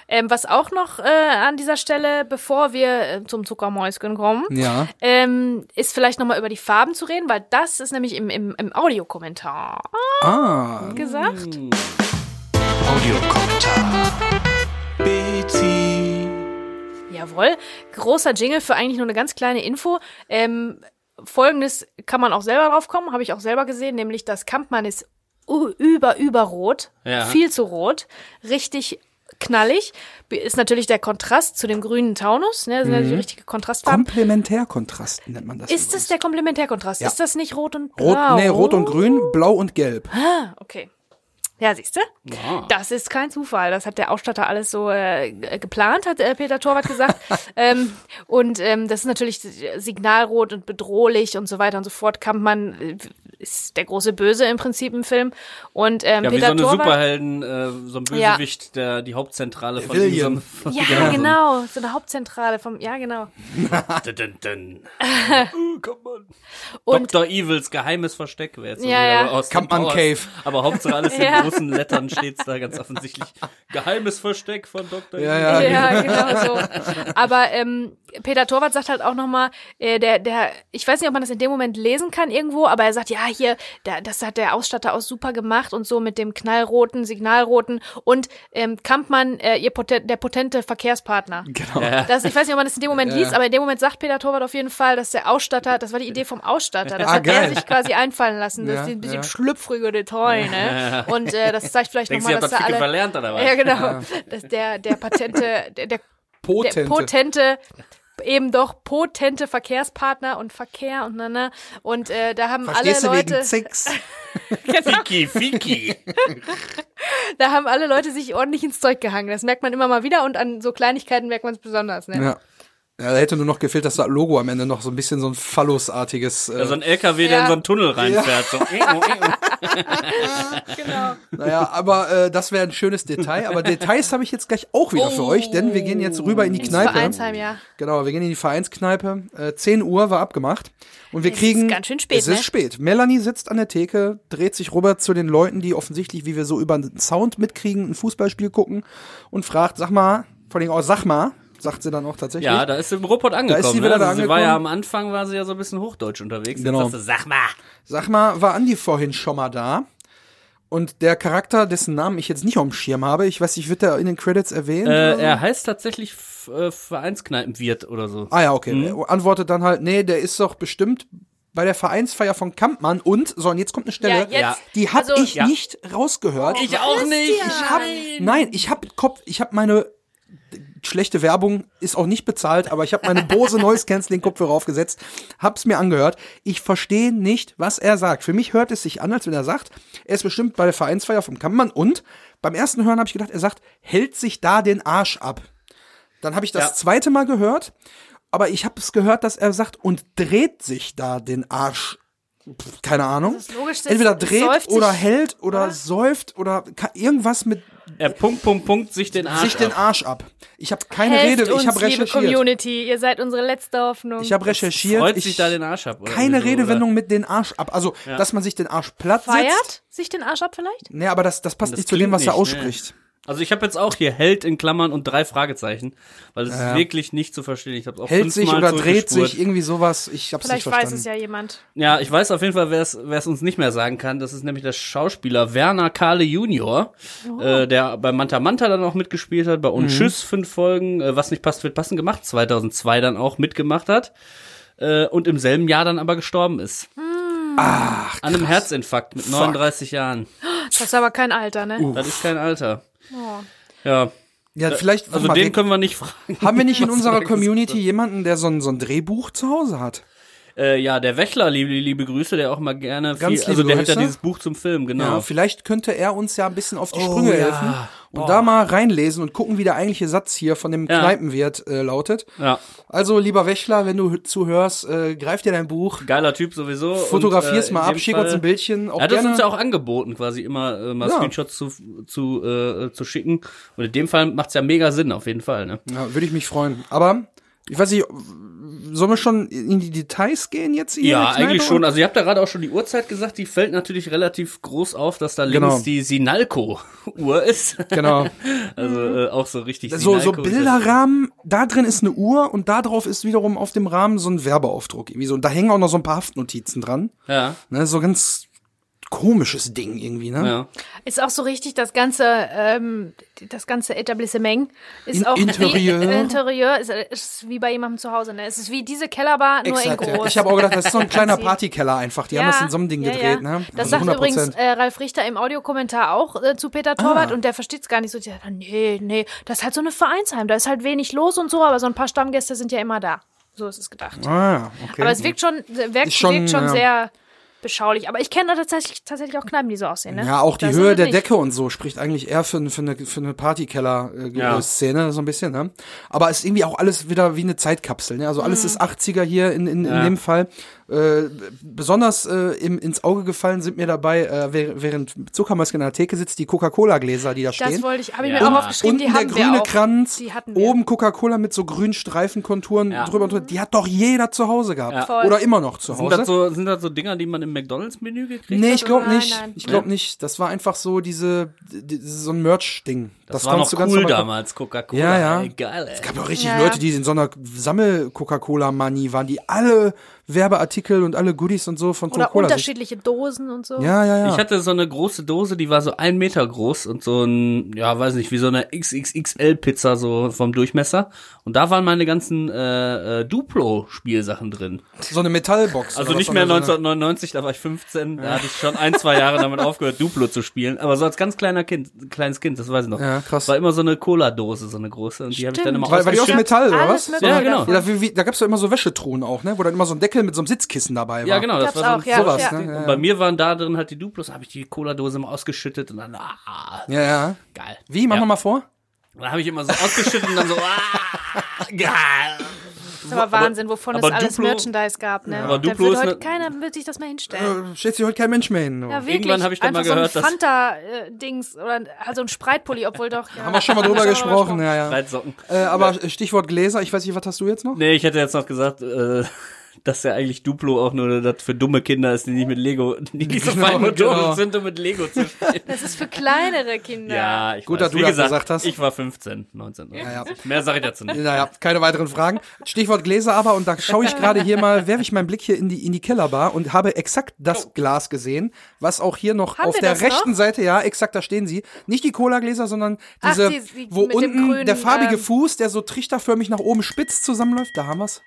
Ähm, was auch noch äh, an dieser Stelle, bevor wir äh, zum Zuckermäuschen kommen, Ja. ähm, ist vielleicht nochmal über die Farben zu reden, weil das ist nämlich im, im, im Audiokommentar Ah. gesagt. Audiokommentar. Betty. Jawohl. Großer Jingle für eigentlich nur eine ganz kleine Info. Ähm, Folgendes kann man auch selber drauf kommen, habe ich auch selber gesehen, nämlich das Kampmann ist über, über rot. Ja. Viel zu rot. Richtig knallig. Ist natürlich der Kontrast zu dem grünen Taunus. Ne? Das sind ja die richtige Kontrastfarben. Komplementärkontrast nennt man das. Ist das der Komplementärkontrast? Ja. Ist das nicht rot und blau? Rot, nee, rot und grün, blau und gelb. Ah, okay. Ja, siehst du? Ja. Das ist kein Zufall. Das hat der Ausstatter alles so äh, geplant, hat äh, Peter Torwart gesagt. ähm, und ähm, das ist natürlich signalrot und bedrohlich und so weiter und so fort. Kampmann äh, ist der große Böse im Prinzip im Film. Und ähm, Ja, wie Peter so eine Torwart. Superhelden, äh, so ein Bösewicht, der die Hauptzentrale von William. diesem. Ja, genau. So eine Hauptzentrale vom. Ja, genau. Dun, dun, dun. Und Dr. Evils geheimes Versteck wäre jetzt so Ja, ja. aus Kampmann. Cave. Aber Hauptsache alles Ja. Großen Lettern steht's da ganz offensichtlich. Geheimes Versteck von Dr. Ja, ja. Ja, genau so. Aber ähm, Peter Torwart sagt halt auch nochmal, äh, der, der, ich weiß nicht, ob man das in dem Moment lesen kann irgendwo, aber er sagt, ja, hier, der, das hat der Ausstatter auch super gemacht und so mit dem knallroten, signalroten und ähm, Kampmann, äh, ihr poten, der potente Verkehrspartner. Genau. Das, ich weiß nicht, ob man das in dem Moment Ja. liest, aber in dem Moment sagt Peter Torwart auf jeden Fall, dass der Ausstatter, das war die Idee vom Ausstatter, das Ah, hat geil. er sich quasi einfallen lassen, das Ja, ist ein bisschen ja. schlüpfrige Detail, ne? Und äh, das zeigt vielleicht Denkst du, nochmal, dass das da alle... verlernt oder was? Ja, genau. Dass der, der patente, der, der Potente. der potente eben doch potente Verkehrspartner und Verkehr und na, na. und äh, da haben Verstehst alle wegen Leute Zix? Fiki, Fiki. da haben alle Leute sich ordentlich ins Zeug gehangen das merkt man immer mal wieder und an so Kleinigkeiten merkt man es besonders ne? Ja. Ja, da hätte nur noch gefehlt, dass das Logo am Ende noch so ein bisschen so ein Phallusartiges. Äh, Ja, so ein LKW, der Ja. in so einen Tunnel reinfährt. So. genau Naja, aber äh, das wäre ein schönes Detail. Aber Details habe ich jetzt gleich auch wieder für euch, denn wir gehen jetzt rüber in die ins Kneipe. Vereinsheim ja Genau, wir gehen in die Vereinskneipe. Äh, 10 Uhr war abgemacht. Und wir Es kriegen. ist ganz schön spät, Es ist ne? spät. Melanie sitzt an der Theke, dreht sich rüber zu den Leuten, die offensichtlich, wie wir so über den Sound mitkriegen, ein Fußballspiel gucken und fragt, sag mal, vor allem auch, sag mal, sagt sie dann auch tatsächlich. Ja, da ist sie im Ruhrpott angekommen. ist sie wieder ne? da also sie war ja am angekommen. Anfang, war sie ja so ein bisschen Hochdeutsch unterwegs. Genau. Sie, sag mal. Sag mal, war Andi vorhin schon mal da? Und der Charakter, dessen Namen ich jetzt nicht auf dem Schirm habe, ich weiß nicht, wird der in den Credits erwähnt? Äh, er heißt tatsächlich äh, Vereinskneipenwirt oder so. Ah ja, okay. Mhm. Er antwortet dann halt, nee, der ist doch bestimmt bei der Vereinsfeier von Kampmann und, so, und jetzt kommt eine Stelle, Ja, jetzt. Die habe Also- ich Ja. nicht rausgehört. Ich auch nicht. Ich hab, nein, ich habe Kopf, ich habe meine schlechte Werbung ist auch nicht bezahlt, aber ich habe meine Bose Noise Canceling Kopfhörer aufgesetzt, hab's mir angehört. Ich verstehe nicht, was er sagt. Für mich hört es sich an, als wenn er sagt, er ist bestimmt bei der Vereinsfeier vom Kampmann und beim ersten Hören habe ich gedacht, er sagt, hält sich da den Arsch ab. Dann habe ich das Ja. zweite Mal gehört, aber ich habe es gehört, dass er sagt und dreht sich da den Arsch. Keine Ahnung. Das ist logisch, das Entweder säuft dreht sich, oder hält oder oder? säuft oder irgendwas mit Er Punkt, Punkt, Punkt sich den Arsch sich den ab. Arsch ab. Ich habe keine Helft Rede, uns, ich habe liebe recherchiert. Community, ihr seid unsere letzte Hoffnung. Ich habe recherchiert. Freut ich, sich da den Arsch ab. oder keine wieso, Redewendung mit den Arsch ab. Also, dass man sich den Arsch platt setzt. Feiert sich den Arsch ab vielleicht? Nee, aber das, das passt Das nicht zu dem, was er nicht, ausspricht. Oder? Also ich habe jetzt auch hier Held in Klammern und drei Fragezeichen, weil es ist wirklich nicht zu verstehen. Ich habe auch Hält sich oder dreht sich, irgendwie sowas. Ich hab's Vielleicht nicht weiß verstanden. es ja jemand. Ja, ich weiß auf jeden Fall, wer es uns nicht mehr sagen kann. Das ist nämlich der Schauspieler Werner Kahle Junior, äh, der bei Manta Manta dann auch mitgespielt hat, bei Mhm. Und Tschüss fünf Folgen, äh, was nicht passt, wird passen gemacht, 2002 dann auch mitgemacht hat äh, und im selben Jahr dann aber gestorben ist. Ach, An einem Herzinfarkt mit 39 Jahren. Das ist aber kein Alter, ne? Das ist kein Alter. Oh. Ja, ja, vielleicht, also mal, den wir- können wir nicht fragen. haben wir nicht in unserer er Community jemanden, der so ein, so ein Drehbuch zu Hause hat? Äh, ja, der Wächler, liebe, liebe Grüße, der auch mal gerne viel, Ganz also liebe der hat ja Grüße. dieses Buch zum Film, genau. Ja, vielleicht könnte er uns ja ein bisschen auf die Oh, Sprünge ja. helfen und da mal reinlesen und gucken, wie der eigentliche Satz hier von dem Ja. Kneipenwirt äh, lautet. Ja, Also, lieber Wächler, wenn du zuhörst, äh, greif dir dein Buch, geiler Typ sowieso. fotografier's und, äh, mal ab, schick uns ein Bildchen. Auch Er hat gerne. uns ja auch angeboten, quasi immer äh, mal Ja. Screenshots zu, zu, äh, zu schicken. Und in dem Fall macht's ja mega Sinn, auf jeden Fall. Ne? Ja, würde ich mich freuen. Aber, ich weiß nicht, sollen wir schon in die Details gehen jetzt hier? Ja, eigentlich schon. Also ihr habt da gerade auch schon die Uhrzeit gesagt, die fällt natürlich relativ groß auf, dass da links Genau. die Sinalco-Uhr ist. Genau. Also äh, auch so richtig So, so Sinalco Bilderrahmen, da drin ist eine Uhr und da drauf ist wiederum auf dem Rahmen so ein Werbeaufdruck. Irgendwie so. Und da hängen auch noch so ein paar Haftnotizen dran. Ja, Ne, so ganz komisches Ding irgendwie, ne? ja. Ist auch so richtig, das ganze, ähm, das ganze Etablissement ist In- auch Interieur. Wie, äh, Interieur ist, ist wie bei jemandem zu Hause. Ne? Es ist wie diese Kellerbar, nur Exakt, in ja. groß. Ich habe auch gedacht, das ist so ein kleiner. Partykeller einfach. Die haben das in so einem Ding ja, gedreht, ja. ne? Das Also sagt übrigens 100%. äh, Ralf Richter im Audiokommentar auch äh, zu Peter Torwart Ah. und der versteht es gar nicht so. Der sagt, nee, nee, das ist halt so eine Vereinsheim, da ist halt wenig los und so, aber so ein paar Stammgäste sind ja immer da. So ist es gedacht. Ah, okay. Aber es wirkt schon, wirkt, Ist schon, wirkt schon ja. sehr beschaulich. Aber ich kenne da tatsächlich, tatsächlich auch Kneipen, die so aussehen. Ne? Ja, auch die Da Höhe der nicht. Decke und so spricht eigentlich eher für, für eine, für eine Ja. Partykeller-Szene, so ein bisschen, ne? Aber ist irgendwie auch alles wieder wie eine Zeitkapsel, ne? Also alles Mhm. ist 80er hier in, in, in Ja. dem Fall. Äh, besonders äh, im, ins Auge gefallen sind mir dabei, äh, während- Zuckermäuschen an der Theke sitzt, die Coca-Cola-Gläser, die da Das stehen. wollte ich, habe ich Ja. mir auch aufgeschrieben, Unten die der grüne auch. Kranz, Die hatten wir. oben Coca-Cola mit so grünen Streifenkonturen Ja. drüber und drüber. Die hat doch jeder zu Hause gehabt. Ja. Voll. Oder immer noch zu Sind Hause. das, so, sind das so Dinger, die man im McDonalds-Menü gekriegt Nee, hat? ich glaube Nein, nicht. nein. Ich glaube nicht. Das war einfach so diese, die, so ein Merch-Ding. Das, war noch cool damals, Coca-Cola. Ja, ja. Ey, geil, ey. Es gab auch richtig Ja, Leute, ja. die in so einer Sammel-Coca-Cola-Manie waren, die alle Werbeartikel und alle Goodies und so von Oder Coca-Cola. sich- unterschiedliche Dosen und so. Ja, ja, ja. Ich hatte so eine große Dose, die war so ein Meter groß und so ein, ja, weiß nicht, wie so eine XXXL-Pizza so vom Durchmesser. Und da waren meine ganzen äh, äh, Duplo-Spielsachen drin. so eine Metallbox. Also oder nicht mehr oder so eine- 1999, da war ich 15, da hatte ich schon ein, zwei Jahre damit aufgehört, Duplo zu spielen. Aber so als ganz kleiner Kind, kleines Kind, das weiß ich noch. Ja, krass. War immer so eine Cola-Dose, so eine große. Und die habe ich dann immer Weil, weil die aus. Metall, oder was? Ja, genau. Ja, wie, wie, da gab's ja immer so Wäschetruhen auch, ne? Wo dann immer so ein Deckel mit so einem Sitzkissen dabei war. Ja, genau, das Gab's war so auch, ja. Sowas, ja. ne? Ja, Und bei mir waren da drin halt die Duplos, habe ich die Cola-Dose immer ausgeschüttet und dann, ah, ja, ja. geil. Wie? Mach ja. noch mal vor. Dann habe ich immer so ausgeschüttet und dann so, ah, geil. Das ist aber Wahnsinn, wovon aber es alles Duplo- Merchandise gab. Ne? aber da Duplo wird ist heute ne- keiner wird sich das mehr hinstellen. Äh, stellt sich heute kein Mensch mehr hin. Ja, wirklich. Irgendwann habe ich dann mal gehört, so dass- ein Fanta-Dings oder also ein Spreitpulli, obwohl doch. Ja. Haben wir schon mal drüber gesprochen, ja, ja. Äh, aber Stichwort Gläser, ich weiß nicht, was hast du jetzt noch? Nee, ich hätte jetzt noch gesagt, äh, dass ja eigentlich Duplo auch nur das für dumme Kinder ist, die nicht mit Lego, die nicht so Genau, feinmotorisch genau. sind, um mit Lego zu spielen. Das ist für kleinere Kinder. Ja, ich Gut, weiß. dass du Wie das gesagt, gesagt hast. Ich war 15, 19. ja. Mehr sage ich dazu nicht. Naja, keine weiteren Fragen. Stichwort Gläser aber, und da schaue ich gerade hier mal, werfe ich meinen Blick hier in die, in die Kellerbar und habe exakt das Glas gesehen, was auch hier noch Haben auf der rechten noch? Seite, ja, exakt, da stehen sie. Nicht die Cola-Gläser, sondern Ach, diese, die- die wo unten grünen, der farbige ähm, Fuß, der so trichterförmig nach oben spitz zusammenläuft, da haben wir's.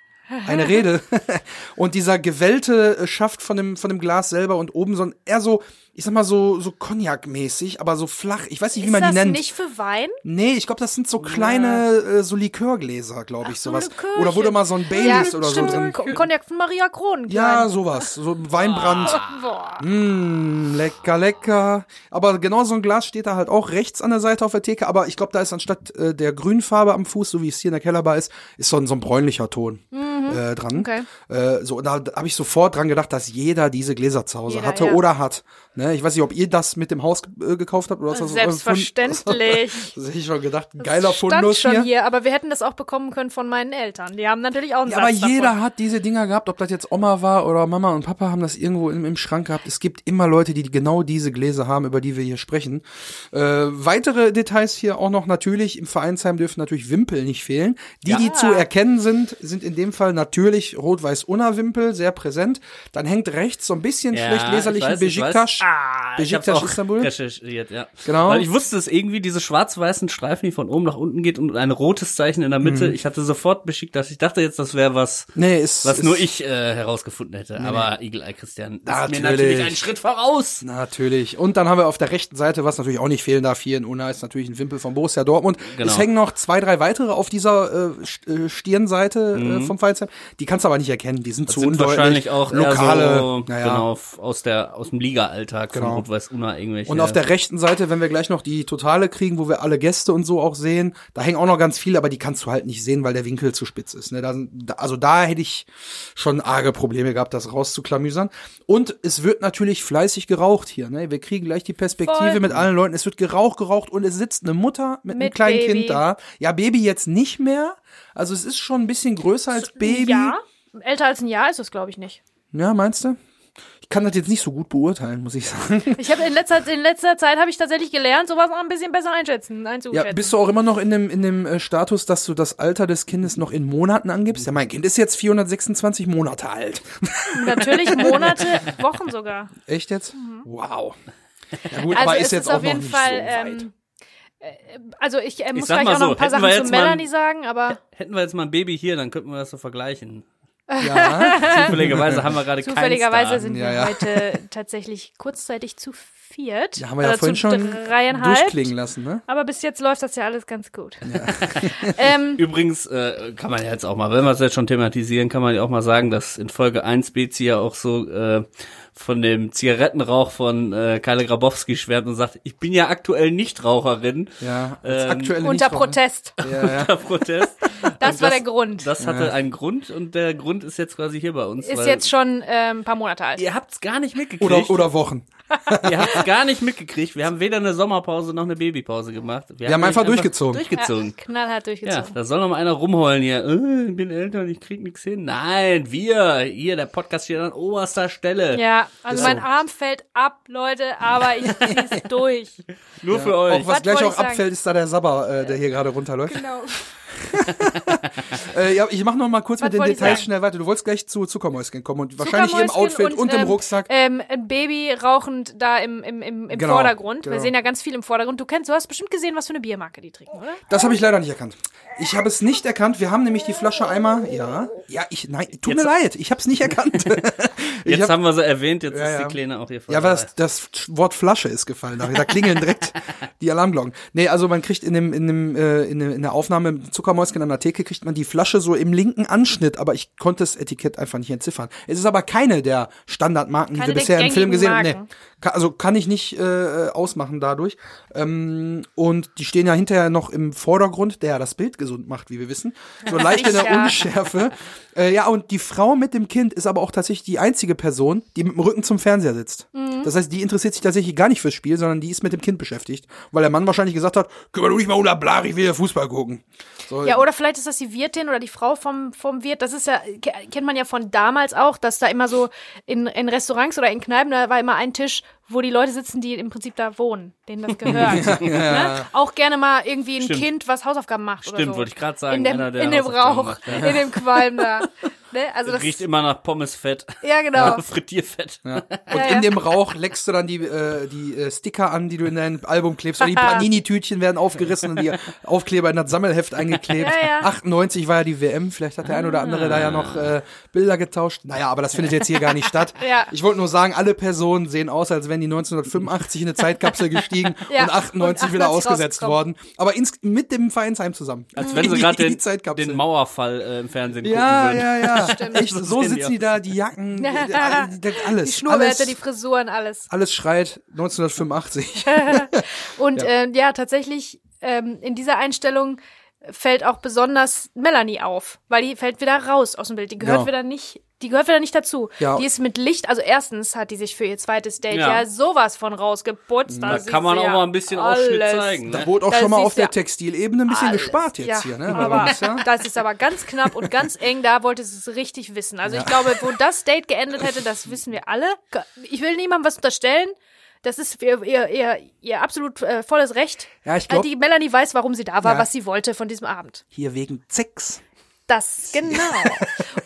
Eine Rede. und dieser gewellte äh, Schaft von dem, von dem Glas selber und oben so ein, eher so, ich sag mal so, so Cognac-mäßig, aber so flach. Ich weiß nicht, wie Ist man das die nennt. nicht für Wein? Nee, ich glaube, das sind so kleine äh, so Likörgläser, glaube ich, so sowas. Likörchen. Oder da mal so ein Baileys oder so stimmt. drin. Ko- Cognac von Maria Kron. Ja, sowas. So ein Weinbrand. Boah. Mm, lecker, lecker. Aber genau so ein Glas steht da halt auch rechts an der Seite auf der Theke. Aber ich glaube, da ist anstatt äh, der Grünfarbe am Fuß, so wie es hier in der Kellerbar ist, ist so ein, so ein bräunlicher Ton äh, dran. Mhm. Okay. Äh, so, und da habe ich sofort dran gedacht, dass jeder diese Gläser zu Hause Jeder, hatte ja. oder hat. Ne? Ich weiß nicht, ob ihr das mit dem Haus äh, gekauft habt oder was das Selbstverständlich. Das hätte ich schon gedacht. Ein geiler Stand Fundus schon hier. hier. aber wir hätten das auch bekommen können von meinen Eltern. Die haben natürlich auch einen Ja, aber Satz jeder davon. hat diese Dinger gehabt, ob das jetzt Oma war oder Mama und Papa haben das irgendwo im, im Schrank gehabt. Es gibt immer Leute, die genau diese Gläser haben, über die wir hier sprechen. Äh, weitere Details hier auch noch natürlich. Im Vereinsheim dürfen natürlich Wimpel nicht fehlen. Die, die zu erkennen sind, sind in dem Fall natürlich rot-weiß-Unna-Wimpel, sehr präsent. Dann hängt rechts so ein bisschen schlecht leserlich ein. Besiktas. Ah, auch Istanbul. recherchiert, ja. Genau. Weil ich wusste es irgendwie, diese schwarz-weißen Streifen, die von oben nach unten geht und ein rotes Zeichen in der Mitte. Mhm. Ich hatte sofort beschickt, dass ich dachte jetzt, das wäre was, Nee, ist, was ist, nur ich äh, herausgefunden hätte. Aber Eagle Eye Christian ist mir Natürlich. natürlich einen Schritt voraus. Natürlich. Und dann haben wir auf der rechten Seite, was natürlich auch nicht fehlen darf, hier in Unna ist natürlich ein Wimpel von Borussia Dortmund. Genau. Es hängen noch zwei, drei weitere auf dieser äh, äh, Stirnseite äh, vom Vereinsheim. Die kannst du aber nicht erkennen, die sind zu Mhm. Sind undeutlich. wahrscheinlich auch lokale, so, naja. genau, aus der, aus dem Liga-Alltag Genau. von Rot-Weiß-Una irgendwelche. Und auf der rechten Seite, wenn wir gleich noch die Totale kriegen, wo wir alle Gäste und so auch sehen, da hängen auch noch ganz viele, aber die kannst du halt nicht sehen, weil der Winkel zu spitz ist. Ne? Da, also da hätte ich schon arge Probleme gehabt, das rauszuklamüsern. Und es wird natürlich fleißig geraucht hier. Ne? Wir kriegen gleich die Perspektive Voll. mit allen Leuten. Es wird geraucht, geraucht und es sitzt eine Mutter mit, einem Mit kleinen Baby. Kind da. Ja, Baby jetzt nicht mehr. Also es ist schon ein bisschen größer als Baby. Ja, älter als ein Jahr ist das, glaube ich, nicht. ja meinst du? Ich kann das jetzt nicht so gut beurteilen, muss ich sagen. Ich habe in letzter, in letzter Zeit habe ich tatsächlich gelernt, sowas noch ein bisschen besser einschätzen, Ja, einzuschätzen. bist du auch immer noch in dem, in dem äh, Status, dass du das Alter des Kindes noch in Monaten angibst? Ja, mein Kind ist jetzt 426 Monate alt. Natürlich Monate, Wochen sogar. Echt jetzt? Wow. Ja gut, Mhm. Also aber ist jetzt auch auf jeden noch nicht Fall, so weit. ähm, äh, also ich äh, muss gleich auch noch so, ein paar Sachen zu jetzt mal- Melanie sagen, aber Hätten wir jetzt mal ein Baby hier, dann könnten wir das so vergleichen. Ja, Zufälligerweise haben wir gerade zufälligerweise sind Ja, wir ja. heute tatsächlich kurzzeitig zu viert. ja, haben wir ja Oder vorhin schon durchklingen lassen, ne? Aber bis jetzt läuft das ja alles ganz gut. ähm, Übrigens äh, kann man ja jetzt auch mal, wenn wir es jetzt schon thematisieren, kann man ja auch mal sagen, dass in Folge 1 Bezi ja auch so äh, von dem Zigarettenrauch von äh, Kalle Grabowski schwärmt und sagt, ich bin ja aktuell Nichtraucherin. Ja, Ähm, aktuelle unter Nichtraucher. Protest. Ja, ja. Der Protest. Das Und war der Grund. Das hatte einen Grund und der Grund ist jetzt quasi hier bei uns. Ist weil jetzt schon ähm, ein paar Monate alt. Ihr habt's gar nicht mitgekriegt. Oder, oder Wochen. Ihr habt's gar nicht mitgekriegt. Wir haben weder eine Sommerpause noch eine Babypause gemacht. Wir, haben einfach durchgezogen. Durchgezogen. Ja, knallhart Ja, durchgezogen. da soll noch mal einer rumheulen hier. Äh, ich bin älter und ich krieg nichts hin. Nein, wir, hier, der Podcast steht an oberster Stelle. Ja, also mein so. Arm fällt ab, Leute, aber ich zieh's durch. Nur für euch. Auch was Was gleich auch abfällt, ist da der Sabber, äh, der hier gerade runterläuft. Genau. Äh, ja, ich mach noch mal kurz Was mit den Details sagen? schnell weiter. Du wolltest gleich zu Zuckermäuschen kommen und wahrscheinlich im Outfit und, im ähm, Rucksack. Ähm, ein Baby rauchend da im, im, im, im Genau, Vordergrund. Wir genau. sehen ja ganz viel im Vordergrund. Du kennst, du hast bestimmt gesehen, was für eine Biermarke die trinken, oder? Das habe ich leider nicht erkannt. Ich habe es nicht erkannt. Wir haben nämlich die Flasche einmal. Ja, ja, ich nein, tut mir leid, ich habe es nicht erkannt. Jetzt hab, haben wir sie erwähnt, jetzt Ja, ist ja. die Kleine auch hier voll ja, aber das, das Wort Flasche ist gefallen. Da, klingeln direkt die Alarmglocken. Nee, also man kriegt in dem in dem äh, in, dem, in der Aufnahme mit Zuckermäuschen an der Theke kriegt man die Flasche so im linken Anschnitt, aber ich konnte das Etikett einfach nicht entziffern. Es ist aber keine der Standardmarken, die Keine wir der bisher im Film gesehen haben. Nee. Also kann ich nicht äh, ausmachen dadurch. Ähm, und die stehen ja hinterher noch im Vordergrund, der ja das Bild gesund macht, wie wir wissen. So leicht in der Sicher. Unschärfe. Äh, ja, und die Frau mit dem Kind ist aber auch tatsächlich die einzige Person, die mit dem Rücken zum Fernseher sitzt. Mhm. Das heißt, die interessiert sich tatsächlich gar nicht fürs Spiel, sondern die ist mit dem Kind beschäftigt. Weil der Mann wahrscheinlich gesagt hat, kümmere du dich mal um Blar, ich will ja Fußball gucken. So, Ja, oder vielleicht ist das die Wirtin oder die Frau vom, vom Wirt. Das ist ja, ke- kennt man ja von damals auch, dass da immer so in, in Restaurants oder in Kneipen, da war immer ein Tisch, wo die Leute sitzen, die im Prinzip da wohnen, denen das gehört. Ne? Auch gerne mal irgendwie ein Stimmt. Kind, was Hausaufgaben macht oder Stimmt, so. wollte ich gerade sagen. in dem, in dem Rauch, macht, ja. in dem Qualm da. Ne? Also das, Riecht immer nach Pommesfett. ja genau. Frittierfett. Ja. Und Ja, in ja. dem Rauch leckst du dann die, äh, die äh, Sticker an, die du in dein Album klebst. Oder die Panini-Tütchen werden aufgerissen und die Aufkleber in das Sammelheft eingeklebt. Ja, ja. 98 war ja die WM. Vielleicht hat der ein oder andere da ja noch äh, Bilder getauscht. Naja, aber das findet jetzt hier gar nicht statt. Ja. Ich wollte nur sagen, alle Personen sehen aus, als wären die 1985 in eine Zeitkapsel gestiegen Ja, und 98 und wieder 98 ausgesetzt worden. Aber ins, mit dem Vereinsheim zusammen. Als wenn sie gerade den, den Mauerfall äh, im Fernsehen gucken Ja, würden. ja, ja. Echt, So sitzen die da, die Jacken, alles. Die Schnurrbärte, die Frisuren, alles. alles schreit 1985. Und ja, äh, ja tatsächlich ähm, in dieser Einstellung fällt auch besonders Melanie auf, weil die fällt wieder raus aus dem Bild. Die gehört Ja. wieder nicht, die gehört wieder nicht dazu. Ja. Die ist mit Licht, also erstens hat die sich für ihr zweites Date ja, Ja. sowas von rausgeputzt. Da sieht kann man auch mal ein bisschen Ausschnitt zeigen. Da Ne? wurde auch Da schon mal auf der ja Textilebene ein bisschen Alles. gespart jetzt ja, hier, ne? Aber das ist aber ganz knapp und ganz eng, da wollte sie es richtig wissen. Also ich glaube, wo das Date geendet hätte, das wissen wir alle. Ich will niemandem was unterstellen. Das ist ihr, ihr, ihr, ihr absolut äh, volles Recht. Ja, ich glaub- die Melanie weiß, warum sie da war, Ja. was sie wollte von diesem Abend. Hier wegen Sex. Das, genau.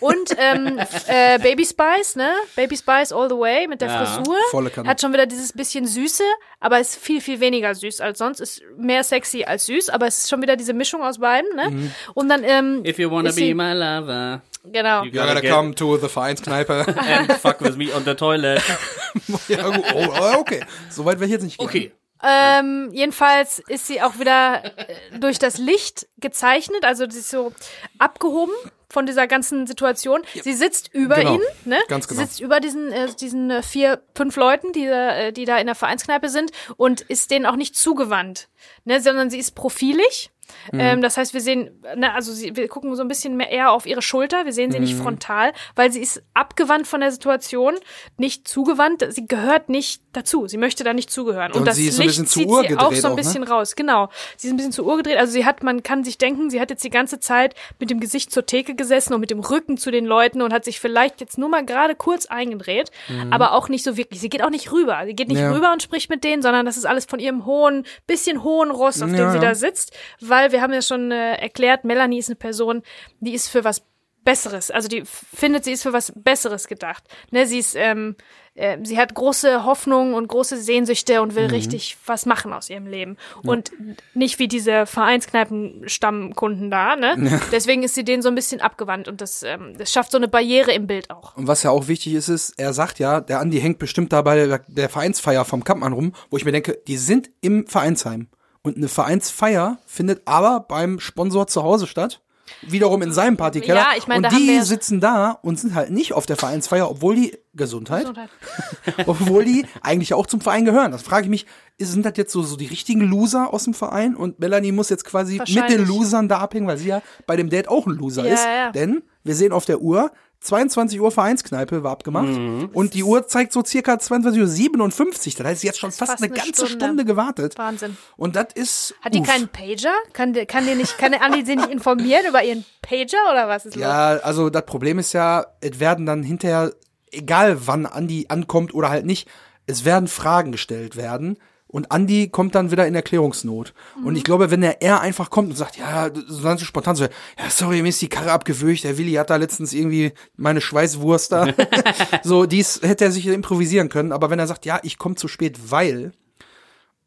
Und ähm, äh, Baby Spice, ne? Baby Spice all the way mit der Ja, Frisur. volle Kanne. Hat schon wieder dieses bisschen Süße, aber ist viel, viel weniger süß als sonst. Ist mehr sexy als süß, aber es ist schon wieder diese Mischung aus beiden, ne? Mhm. Und dann, ähm, If you wanna be my lover genau. You You gotta get- come to the Vereinskneipe. and fuck with me on the toilet. ja, oh, oh, okay. Soweit wäre ich jetzt nicht gegangen. Okay. Ähm, jedenfalls ist sie auch wieder äh, durch das Licht gezeichnet, also sie ist so abgehoben von dieser ganzen Situation. Sie sitzt über Genau. ihn, ne? Ganz Sie genau. sitzt über diesen, äh, diesen äh, vier, fünf Leuten, die, da, äh, die da in der Vereinskneipe sind und ist denen auch nicht zugewandt, ne? Sondern sie ist profilig. Mhm. Ähm, das heißt, wir sehen, ne, also sie, wir gucken so ein bisschen mehr eher auf ihre Schulter. Wir sehen sie Mhm. nicht frontal, weil sie ist abgewandt von der Situation, nicht zugewandt. Sie gehört nicht dazu. Sie möchte da nicht zugehören. Und, Und das sie ist so ein Licht bisschen zu zieht Uhr sie auch so ein auch, ne? bisschen raus. Genau. Sie ist ein bisschen zu Uhr gedreht. Also sie hat, man kann sich denken, sie hat jetzt die ganze Zeit mit dem Gesicht zur Theke gesessen und mit dem Rücken zu den Leuten und hat sich vielleicht jetzt nur mal gerade kurz eingedreht, aber auch nicht so wirklich. Sie geht auch nicht rüber. Sie geht nicht Mhm. Ja. rüber und spricht mit denen, sondern das ist alles von ihrem hohen, bisschen hohen Ross, auf dem Ja, sie ja. da sitzt. Weil wir haben ja schon äh, erklärt, Melanie ist eine Person, die ist für was Besseres, also die findet, sie ist für was Besseres gedacht. Ne, sie ist, ähm, äh, sie hat große Hoffnungen und große Sehnsüchte und Mhm. will richtig was machen aus ihrem Leben. Und nicht wie diese Vereinskneipen-Stammkunden da, ne? Deswegen ist sie denen so ein bisschen abgewandt und das, ähm, das schafft so eine Barriere im Bild auch. Und was ja auch wichtig ist, ist, er sagt ja, der Andi hängt bestimmt da bei der, der Vereinsfeier vom Kampmann rum, wo ich mir denke, die sind im Vereinsheim. Und eine Vereinsfeier findet aber beim Sponsor zu Hause statt. Wiederum in seinem Partykeller. Ja, ich meine, und die sitzen da und sind halt nicht auf der Vereinsfeier, obwohl die Gesundheit, Gesundheit. obwohl die eigentlich auch zum Verein gehören. Das frage ich mich, sind das jetzt so, so die richtigen Loser aus dem Verein und Melanie muss jetzt quasi mit den. Losern da abhängen, weil sie ja bei dem Date auch ein Loser Ja, ist. ja. Denn wir sehen auf der Uhr, 22 Uhr Vereinskneipe war abgemacht Mhm. und die Uhr zeigt so circa 22.57 Uhr. Das heißt, sie hat schon fast, fast eine eine ganze Stunde. Stunde gewartet. Wahnsinn. Und das ist. Hat die uff. keinen Pager? Kann, der- kann, der nicht, kann der Andi sie nicht informieren über ihren Pager oder was ist los? Ja, also das Problem ist ja, es werden dann hinterher, egal wann Andi ankommt oder halt nicht, es werden Fragen gestellt werden. Und Andi kommt dann wieder in Erklärungsnot. Und ich glaube, wenn er eher einfach kommt und sagt, ja, so ganz so spontan so, ja, sorry, mir ist die Karre abgewürgt, der Willi hat da letztens irgendwie meine Schweißwurst da. so, dies hätte er sich improvisieren können. Aber wenn er sagt, ja, ich komme zu spät, weil,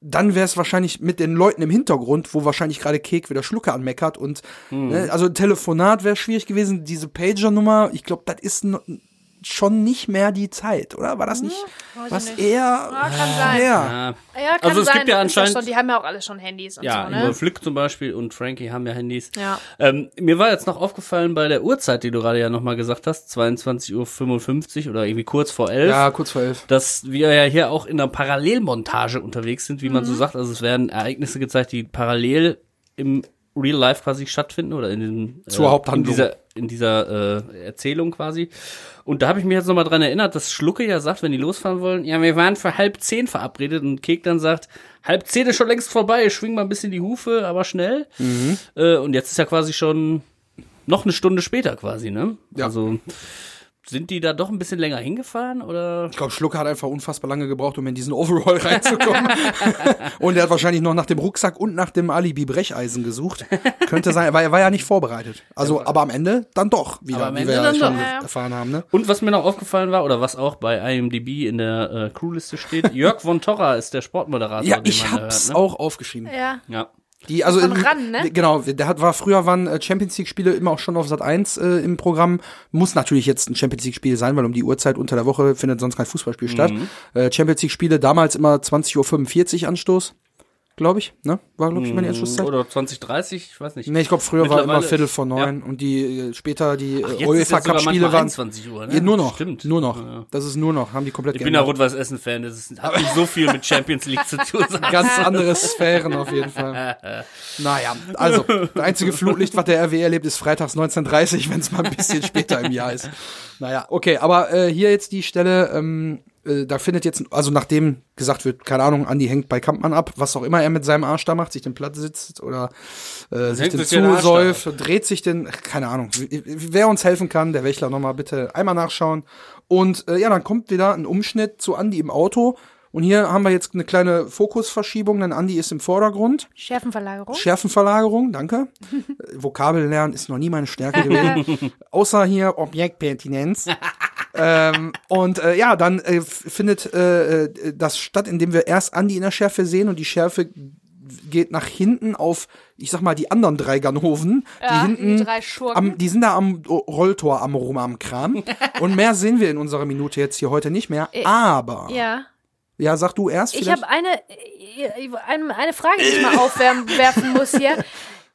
dann wäre es wahrscheinlich mit den Leuten im Hintergrund, wo wahrscheinlich gerade Kek wieder Schlucke anmeckert und ne, also Telefonat wäre schwierig gewesen. Diese Pager-Nummer, ich glaube, das ist schon nicht mehr die Zeit, oder? War das nicht weiß was ich nicht. eher Ja, kann sein. Ja. Ja. Kann Also es sein. gibt ja anscheinend- schon, die haben ja auch alle schon Handys und Ja, so, ne? Flück zum Beispiel und Frankie haben ja Handys. Ja. Ähm, mir war jetzt noch aufgefallen bei der Uhrzeit, die du gerade ja nochmal gesagt hast, 22.55 Uhr oder irgendwie kurz vor 11. Ja, kurz vor elf. dass wir ja hier auch in einer Parallelmontage unterwegs sind, wie man Mhm. so sagt. Also es werden Ereignisse gezeigt, die parallel im Real Life quasi stattfinden oder in diesem Zur Haupthandlung. In dieser in dieser äh, Erzählung quasi. Und da habe ich mich jetzt nochmal dran erinnert, dass Schlucke ja sagt, wenn die losfahren wollen, ja, wir waren für halb zehn verabredet und Kek dann sagt, halb zehn ist schon längst vorbei, schwing mal ein bisschen die Hufe, aber schnell. Äh, und jetzt ist ja quasi schon noch eine Stunde später quasi, ne? Ja. Also sind die da doch ein bisschen länger hingefahren oder? Ich glaube, Schlucker hat einfach unfassbar lange gebraucht, um in diesen Overall reinzukommen. und er hat wahrscheinlich noch nach dem Rucksack und nach dem Alibi-Brecheisen gesucht. Könnte sein, weil er war ja nicht vorbereitet. Also, aber am Ende dann doch wieder, Aber am wie wir ja dann schon doch. Erfahren haben. Ne? Und was mir noch aufgefallen war, oder was auch bei IMDb in der äh, Crewliste steht, Jörg von Torra ist der Sportmoderator. Ja, den ich hab's hört, ne? auch aufgeschrieben. Ja. Ja. Die, also Von ran, ne? Genau, der hat, war früher waren äh, Champions League Spiele immer auch schon auf Sat 1 äh, im Programm. Muss natürlich jetzt ein Champions League Spiel sein, weil um die Uhrzeit unter der Woche findet sonst kein Fußballspiel statt. Mhm. Äh, Champions League Spiele damals immer 20:45 Uhr Anstoß, glaube ich, ne? War glaube ich immer die Anstoßzeit. Oder 2030, ich weiß nicht. Nee, ich glaube, früher war immer Viertel vor neun und die äh, später die äh, UEFA ja Cup Spiele waren 21 Uhr, ne? ja, nur noch, Stimmt. nur noch. Ja. Das ist nur noch, haben die komplett Ich bin ja geändert. Rot-Weiß Essen-Fan, das ist, hat nicht so viel mit Champions League zu tun. Ganz andere Sphären auf jeden Fall. Naja, also, das einzige Flutlicht, was der RW erlebt, ist freitags 19.30 wenn es mal ein bisschen später im Jahr ist. Naja, okay, aber äh, hier jetzt die Stelle, ähm, äh, da findet jetzt, also nachdem gesagt wird, keine Ahnung, Andi hängt bei Kampmann ab, was auch immer er mit seinem Arsch da macht, sich den Platz sitzt oder äh, sich den zusäuft, dreht sich den, keine Ahnung, wer uns helfen kann, der Wächler nochmal bitte einmal nachschauen. Und äh, ja, dann kommt wieder ein Umschnitt zu Andi im Auto. Und hier haben wir jetzt eine kleine Fokusverschiebung, denn Andi ist im Vordergrund. Schärfenverlagerung. Schärfenverlagerung, danke. Äh, Vokabel lernen ist noch nie meine Stärke gewesen. Außer hier Objektpertinenz. ähm, und äh, ja, dann äh, findet äh, äh, das statt, indem wir erst Andi in der Schärfe sehen und die Schärfe geht nach hinten auf, ich sag mal, die anderen drei Ganoven, Ja, die hinten die drei Schurken. am, die sind da am Rolltor am rum am Kram. und mehr sehen wir in unserer Minute jetzt hier heute nicht mehr. Aber, ja, Ja. sag du erst Ich vielleicht. habe eine, eine, Frage, die ich mal aufwerfen muss hier.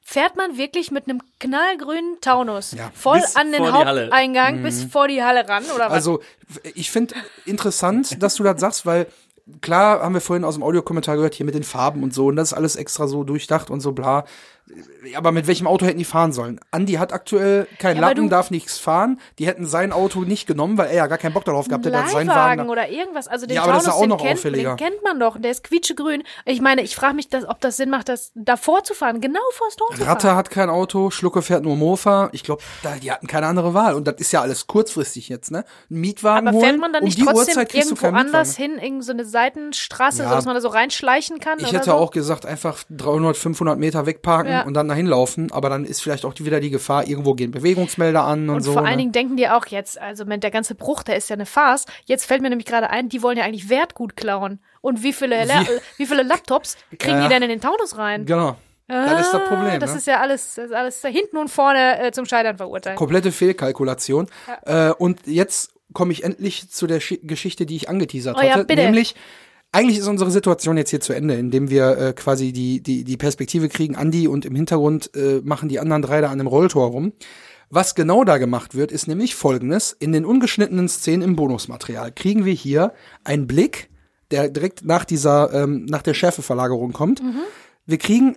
Fährt man wirklich mit einem knallgrünen Taunus Ja, voll bis an den. Haupteingang bis vor die Halle ran oder was? Also, ich finde interessant, dass du das sagst, weil klar haben wir vorhin aus dem Audiokommentar gehört, hier mit den Farben und so, und das ist alles extra so durchdacht und so bla. Aber mit welchem Auto hätten die fahren sollen? Andi hat aktuell keinen Ja, Lappen, darf nichts fahren. Die hätten sein Auto nicht genommen, weil er ja gar keinen Bock darauf gehabt hätte, dass sein Wagen. Oder irgendwas. Also den Ja, aber das Taunus, ist auch den, noch kennt, auffälliger. den kennt man doch. Der ist quietschegrün. Ich meine, ich frage mich, das, ob das Sinn macht, das davor zu fahren. Genau vor das Tor zu Ratte fahren. hat kein Auto, Schlucke fährt nur Mofa. Ich glaube, die hatten keine andere Wahl. Und das ist ja alles kurzfristig jetzt, ne? Ein Mietwagen Aber holen, fährt man dann um nicht die trotzdem Uhrzeit irgendwo anders hin, irgend so eine Seitenstraße, Ja. so dass man da so reinschleichen kann? Ich hätte so? auch gesagt, einfach 300, 500 Meter wegparken Ja. Und dann dahin laufen. Aber dann ist vielleicht auch die, wieder die Gefahr, irgendwo gehen Bewegungsmelder an und, Und so. vor allen ne? Dingen denken die auch jetzt, also mit der ganze Bruch, der ist ja eine Farce. Jetzt fällt mir nämlich gerade ein, die wollen ja eigentlich Wertgut klauen. Und wie viele, La wie viele Laptops kriegen Ja. die denn in den Taunus rein? Genau. das ist das Problem. Das ne? ist ja alles, das ist alles da hinten und vorne äh, zum Scheitern verurteilt. Komplette Fehlkalkulation. Äh, und jetzt komme ich endlich zu der Schi Geschichte, die ich angeteasert Oh ja, hatte. bitte. Nämlich, eigentlich ist unsere Situation jetzt hier zu Ende, indem wir äh, quasi die, die, die Perspektive kriegen, Andi und im Hintergrund äh, machen die anderen drei da an dem Rolltor rum. Was genau da gemacht wird, ist nämlich folgendes. In den ungeschnittenen Szenen im Bonusmaterial kriegen wir hier einen Blick, der direkt nach dieser, ähm, nach der Schärfeverlagerung kommt. Wir kriegen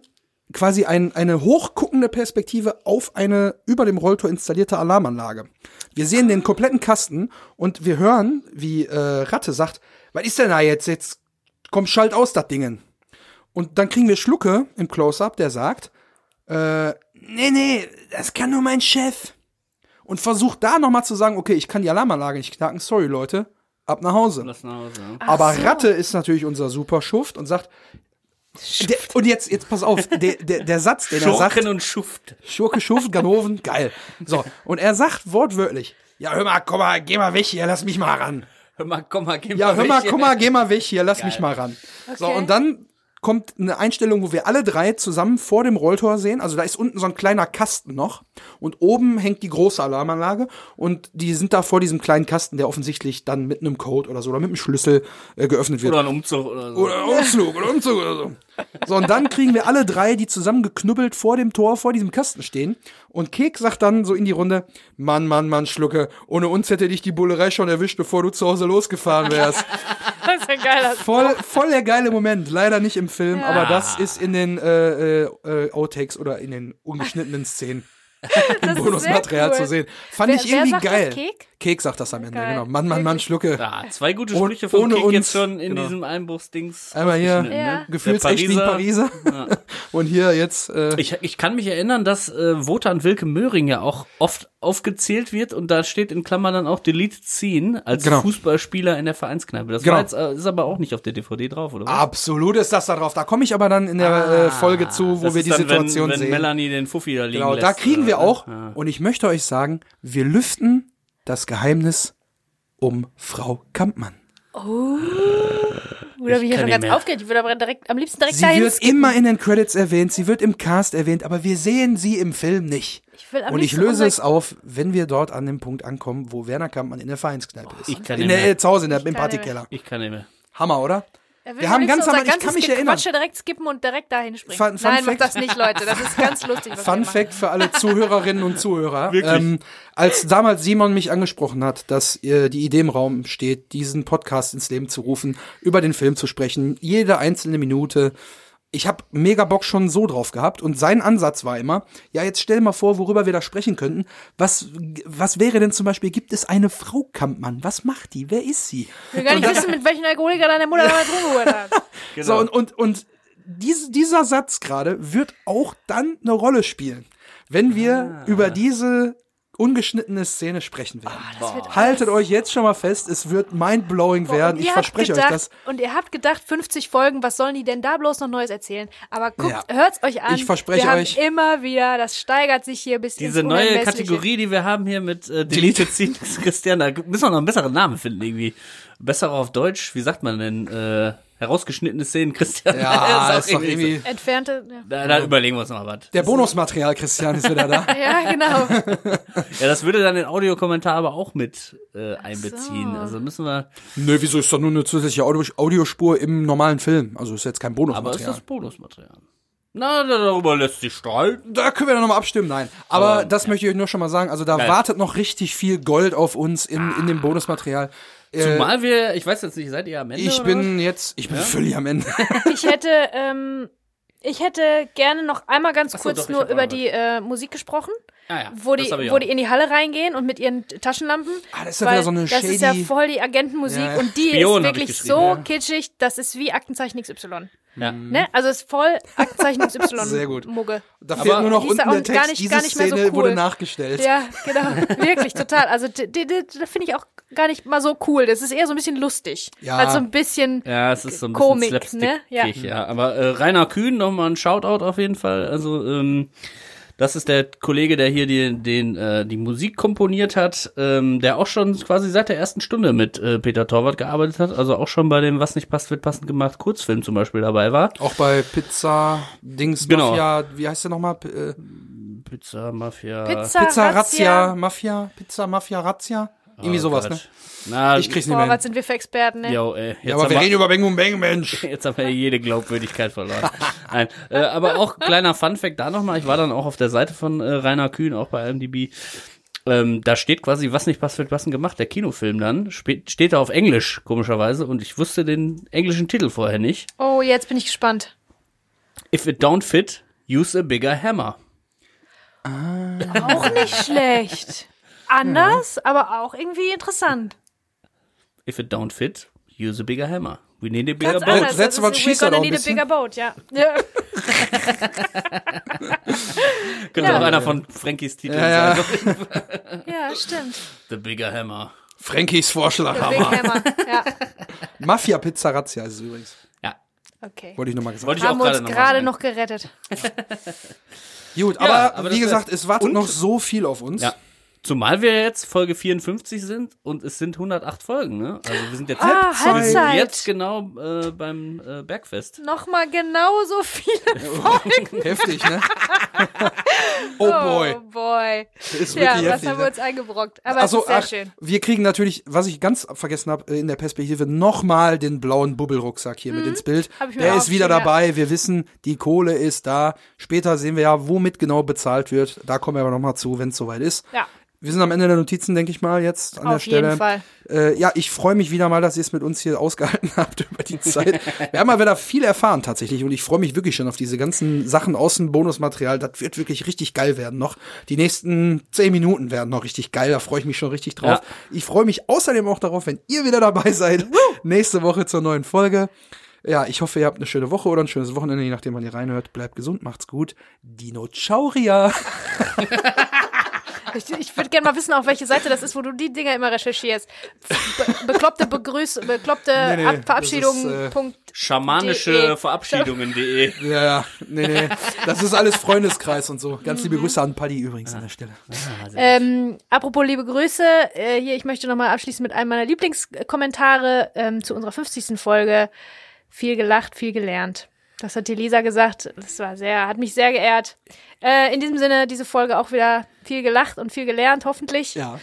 quasi ein, eine hochguckende Perspektive auf eine über dem Rolltor installierte Alarmanlage. Wir sehen den kompletten Kasten und wir hören, wie äh, Ratte sagt, was ist denn da jetzt? Jetzt komm, schalt aus das Dingen. Und dann kriegen wir Schlucke im Close-Up, der sagt, äh, nee, nee, das kann nur mein Chef. Und versucht da nochmal zu sagen, okay, ich kann die Alarmanlage nicht knacken, sorry Leute, ab nach Hause. Lass nach Hause. ja. Aber so. Ratte ist natürlich unser super Schuft und sagt, der, und jetzt, jetzt pass auf, der, der, der Satz, den er sagt, Schurken und Schuft. Schurke, Schuft, Ganoven, geil. So, und er sagt wortwörtlich, ja, hör mal, komm mal, geh mal weg hier, lass mich mal ran. Hör mal, komm mal, geh Ja, mal hör mal, weg. komm mal, geh mal weg hier, lass mich mal ran. So, Okay. und dann kommt eine Einstellung, wo wir alle drei zusammen vor dem Rolltor sehen. Also da ist unten so ein kleiner Kasten noch und oben hängt die große Alarmanlage und die sind da vor diesem kleinen Kasten, der offensichtlich dann mit einem Code oder so oder mit einem Schlüssel äh, geöffnet wird. Oder ein Umzug oder so. Oder Umzug oder Umzug oder so. So, und dann kriegen wir alle drei, die zusammen geknubbelt vor dem Tor, vor diesem Kasten stehen. Und Kek sagt dann so in die Runde, Mann, Mann, Mann, Schlucke, ohne uns hätte dich die Bullerei schon erwischt, bevor du zu Hause losgefahren wärst. Das ist ein geiler Voll, voll der geile Moment. Leider nicht im Film, aber das ist in den äh, äh, äh, Outtakes oder in den ungeschnittenen Szenen. Das ist Bonusmaterial cool. zu sehen. Fand Wer- ich wer irgendwie sagt das? geil. Kek? Kek sagt das am Ende, Geil. genau. Mann, Mann, Mann, Schlucke. Ja, zwei gute Sprüche von ohne Kick uns, jetzt schon in genau. diesem Einbruchsdings. Einmal hier Ja. ne? Gefühlsecht Der Pariser. Und hier jetzt, äh, Ich, ich kann mich erinnern, dass äh, Wotan Wilke Möhring ja auch oft aufgezählt wird und da steht in Klammern dann auch Deleted Scene als Genau. Fußballspieler in der Vereinskneipe. Das Genau. jetzt, äh, ist aber auch nicht auf der DVD drauf, oder? was? absolut ist das da drauf. Da komme ich aber dann in der äh, Folge zu, wo Ah, wir die dann, Situation wenn, wenn sehen. Melanie den Fuffi da liegen Genau, lässt. da kriegen wir oder? auch, Ja. und ich möchte euch sagen, wir lüften das Geheimnis um Frau Kampmann. Oder wie Ich hier kann schon ganz aufgeregt. Ich würde aber direkt, am liebsten direkt Sie dahin wird skippen. immer in den Credits erwähnt, sie wird im Cast erwähnt, aber wir sehen sie im Film nicht. Ich will am Und ich löse es auf, wenn wir dort an dem Punkt ankommen, wo Werner Kampmann in der Vereinskneipe ist. ich kann in nicht der, mehr. äh, zu Hause in der, im Partykeller. Ich kann nicht mehr. Hammer, oder? Er Wir haben ganz am- unser ich kann mich Ge- erinnern. Quatsche direkt skippen und direkt dahin springen. Fun- Fun Nein, Fact- macht das nicht, Leute. Das ist ganz lustig. Fun. Fact für alle Zuhörerinnen und Zuhörer. Wirklich? Ähm, als damals Simon mich angesprochen hat, dass äh, die Idee im Raum steht, diesen Podcast ins Leben zu rufen, über den Film zu sprechen, jede einzelne Minute. Ich habe mega Bock schon so drauf gehabt und sein Ansatz war immer, ja, jetzt stell mal vor, worüber wir da sprechen könnten. Was, was wäre denn zum Beispiel, gibt es eine Frau Kampmann? Was macht die? Wer ist sie? Ich will gar nicht wissen, mit welchen Alkoholiker deine Mutter damals rumgeholt hat. Genau. So, und, und, und dies, dieser Satz gerade wird auch dann eine Rolle spielen, wenn wir über diese ungeschnittene Szene sprechen werden. Wird Haltet euch jetzt schon mal fest, es wird mindblowing werden. Ich ihr habt verspreche gedacht, euch das. Und ihr habt gedacht, 50 Folgen, was sollen die denn da bloß noch Neues erzählen? Aber guckt, Ja. hört's euch an. Ich verspreche wir euch- Haben immer wieder, das steigert sich hier bis Diese ins neue. Kategorie, die wir haben hier mit äh, Deleted Scenes, Christian, da müssen wir noch einen besseren Namen finden irgendwie. Besser auf Deutsch, wie sagt man denn? Äh, herausgeschnittene Szenen, Christian. Ja, auch ist doch irgendwie. Entfernte. Ja, Da, da überlegen wir uns noch mal was. Der Bonusmaterial, Christian, ist wieder da. ja genau. Ja, das würde dann den Audiokommentar aber auch mit äh, einbeziehen. Also müssen wir. Nö, wieso ist doch nur eine zusätzliche Audio Audiospur im normalen Film? Also ist jetzt kein Aber ist Bonusmaterial. das Bonusmaterial? Na, darüber lässt sich streiten. Da können wir dann nochmal abstimmen, nein. Aber Aber, das möchte ich euch nur schon mal sagen. Also da Geil. wartet noch richtig viel Gold auf uns in, in dem Bonusmaterial. Äh, Zumal wir, ich weiß jetzt nicht, seid ihr am Ende? ich oder bin jetzt, ich bin völlig am Ende. Ich hätte, ähm, ich hätte gerne noch einmal ganz Ach so, kurz doch, nur über die äh, Musik gesprochen. Ah ja, wo die, wo auch. die in die Halle reingehen und mit ihren Taschenlampen. Ah, das ist ja wieder so eine Das ist ja shady- voll die Agentenmusik Ja, ja. und die Spion, ist wirklich so ja. kitschig, das ist wie Aktenzeichen XY. Ja. Ne? Also es ist voll Aktenzeichen XY Sehr gut. Mugge. Da fehlt nur noch unten der Text. gar nicht- Diese gar nicht mehr so Szene cool. wurde nachgestellt. Ja, genau. Wirklich, total. Also die, die, die, das finde ich auch gar nicht mal so cool. Das ist eher so ein bisschen lustig. Ja. Als so ein bisschen Ja, es ist so ein bisschen Komik, ne? Ja. ja. Aber äh, Rainer Kühn, nochmal ein Shoutout auf jeden Fall. Also, ähm, das ist der Kollege, der hier die, den, äh, die Musik komponiert hat, ähm, der auch schon quasi seit der ersten Stunde mit äh, Peter Torwart gearbeitet hat, also auch schon bei dem Was nicht passt, wird passend gemacht Kurzfilm zum Beispiel dabei war. Auch bei Pizza, Dings, Genau. Mafia, wie heißt der nochmal? P äh, Pizza, Mafia. Pizza, Pizza Razzia, Razzia. Mafia, Pizza Mafia Razzia. Irgendwie Oh sowas, Gott. ne? Na, Ich krieg's nicht Boah, mehr. was hin. sind wir für Experten, ne? Jo, ey, jetzt, Ja, aber wir reden über Bang und Bang, Mensch. jetzt haben wir jede Glaubwürdigkeit verloren. Nein, äh, aber auch kleiner Funfact da nochmal. Ich war dann auch auf der Seite von äh, Rainer Kühn, auch bei IMDb. Ähm, da steht quasi, was nicht passt, wird passend gemacht. Der Kinofilm dann steht da auf Englisch, komischerweise. Und ich wusste den englischen Titel vorher nicht. Oh, jetzt bin ich gespannt. If it don't fit, use a bigger hammer. Auch nicht schlecht. Anders, aber auch irgendwie interessant. If it don't fit, use a bigger hammer. We need a bigger Ganz boat. anders. we're said gonna auch need ein a bisschen. bigger boat, ja. ja. Könnte Ja. auch einer von Frankies Titeln Ja, ja. sein. Ja, stimmt. The bigger hammer. Frankies Vorschlag, Big Hammer. Ja, Mafia Pizza Razzia ist es übrigens. Ja, okay. Wollte ich nochmal gesagt wollte ich auch Haben uns noch gerade sagen. noch gerettet. Gut, Ja, aber, aber wie gesagt, es wartet noch so viel auf uns. Ja. Zumal wir jetzt Folge 54 sind und es sind 108 Folgen, ne? Also wir sind jetzt, Ah, wir sind jetzt genau äh, beim äh, Bergfest. Nochmal genauso viele Folgen. Heftig, ne? oh boy. Oh boy. Das ist Ja, wirklich was heftig. haben wir ne? uns eingebrockt? Aber Achso, es ist sehr ach, schön. wir kriegen natürlich, was ich ganz vergessen habe, in der Perspektive nochmal den blauen Bubbelrucksack hier mit ins Bild. Mhm. Hab ich mir Der ist wieder dabei. Wir wissen, die Kohle ist da. Später sehen wir ja, womit genau bezahlt wird. Da kommen wir aber nochmal zu, wenn es soweit ist. Ja. Wir sind am Ende der Notizen, denke ich mal, jetzt an der Auf Stelle. jeden Fall. Äh, ja, ich freue mich wieder mal, dass ihr es mit uns hier ausgehalten habt über die Zeit. Wir haben mal wieder viel erfahren tatsächlich und ich freue mich wirklich schon auf diese ganzen Sachen außen Bonusmaterial. Das wird wirklich richtig geil werden noch. Die nächsten zehn Minuten werden noch richtig geil. Da freue ich mich schon richtig drauf. Ja. Ich freue mich außerdem auch darauf, wenn ihr wieder dabei seid. Nächste Woche zur neuen Folge. Ja, ich hoffe, ihr habt eine schöne Woche oder ein schönes Wochenende, je nachdem, wann ihr reinhört. Bleibt gesund, macht's gut. Dino Chauria. Ich, ich würde gerne mal wissen, auf welche Seite das ist, wo du die Dinger immer recherchierst. Be bekloppte Begrüß, bekloppte Nee, nee, Ab das Verabschiedung. ist, äh, Schamanische De. Verabschiedungen.de. Ja, ja, nee, nee. Das ist alles Freundeskreis und so. Ganz liebe Grüße an Paddy übrigens an der Stelle. Ähm, apropos liebe Grüße, äh, hier, ich möchte nochmal abschließen mit einem meiner Lieblingskommentare ähm, zu unserer 50. Folge. Viel gelacht, viel gelernt. Das hat die Lisa gesagt. Das war sehr, hat mich sehr geehrt. Äh, in diesem Sinne, diese Folge auch wieder viel gelacht und viel gelernt, hoffentlich. Ja,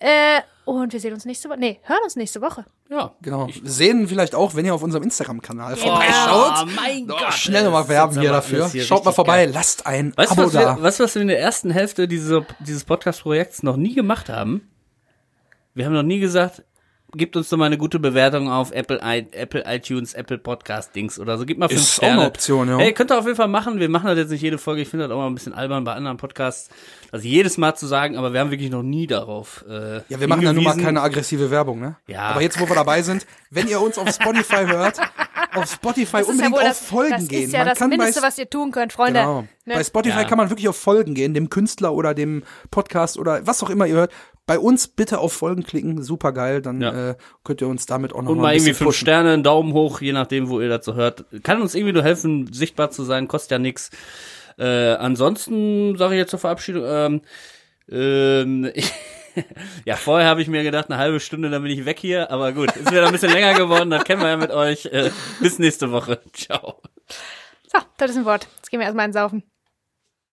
Äh, und wir sehen uns nächste Woche. Nee, hören uns nächste Woche. Ja. genau. Sehen vielleicht auch, wenn ihr auf unserem Instagram-Kanal Genau. vorbeischaut. Oh mein Oh, Gott. schnell nochmal werben hier dafür. hier Schaut mal vorbei, geil. lasst ein Weißt Abo was wir, da. weißt du, was wir in der ersten Hälfte dieser, dieses Podcast-Projekts noch nie gemacht haben? Wir haben noch nie gesagt, gebt uns doch mal eine gute Bewertung auf Apple, i, Apple iTunes, Apple Podcast Dings oder so. Gebt mal fünf Ist auch Sterne. eine Option, ja. Hey, könnt ihr auf jeden Fall machen. Wir machen das jetzt nicht jede Folge. Ich finde das auch mal ein bisschen albern bei anderen Podcasts, das jedes Mal zu sagen, aber wir haben wirklich noch nie darauf. Äh, Ja, wir machen ja nun mal keine aggressive Werbung, ne? Ja. Aber jetzt, wo wir dabei sind, wenn ihr uns auf Spotify hört, auf Spotify Das ist unbedingt ja auf das, Folgen das gehen. ist ja man das kann Mindeste, bei, was ihr tun könnt, Freunde. genau. Ne? bei Spotify Ja. kann man wirklich auf Folgen gehen, dem Künstler oder dem Podcast oder was auch immer ihr hört. Bei uns bitte auf Folgen klicken, super geil, dann Ja. äh, könnt ihr uns damit auch noch Und mal mal irgendwie fünf pushen. Sterne, einen Daumen hoch, je nachdem, wo ihr dazu hört. Kann uns irgendwie nur helfen, sichtbar zu sein, kostet ja nix. Äh, ansonsten sage ich jetzt zur Verabschiedung, ähm, ähm, ja, vorher habe ich mir gedacht, eine halbe Stunde, dann bin ich weg hier, aber gut, ist wieder ein bisschen länger geworden, das kennen wir ja mit euch. Äh, bis nächste Woche. Ciao. So, das ist ein Wort. Jetzt gehen wir erstmal ins Saufen.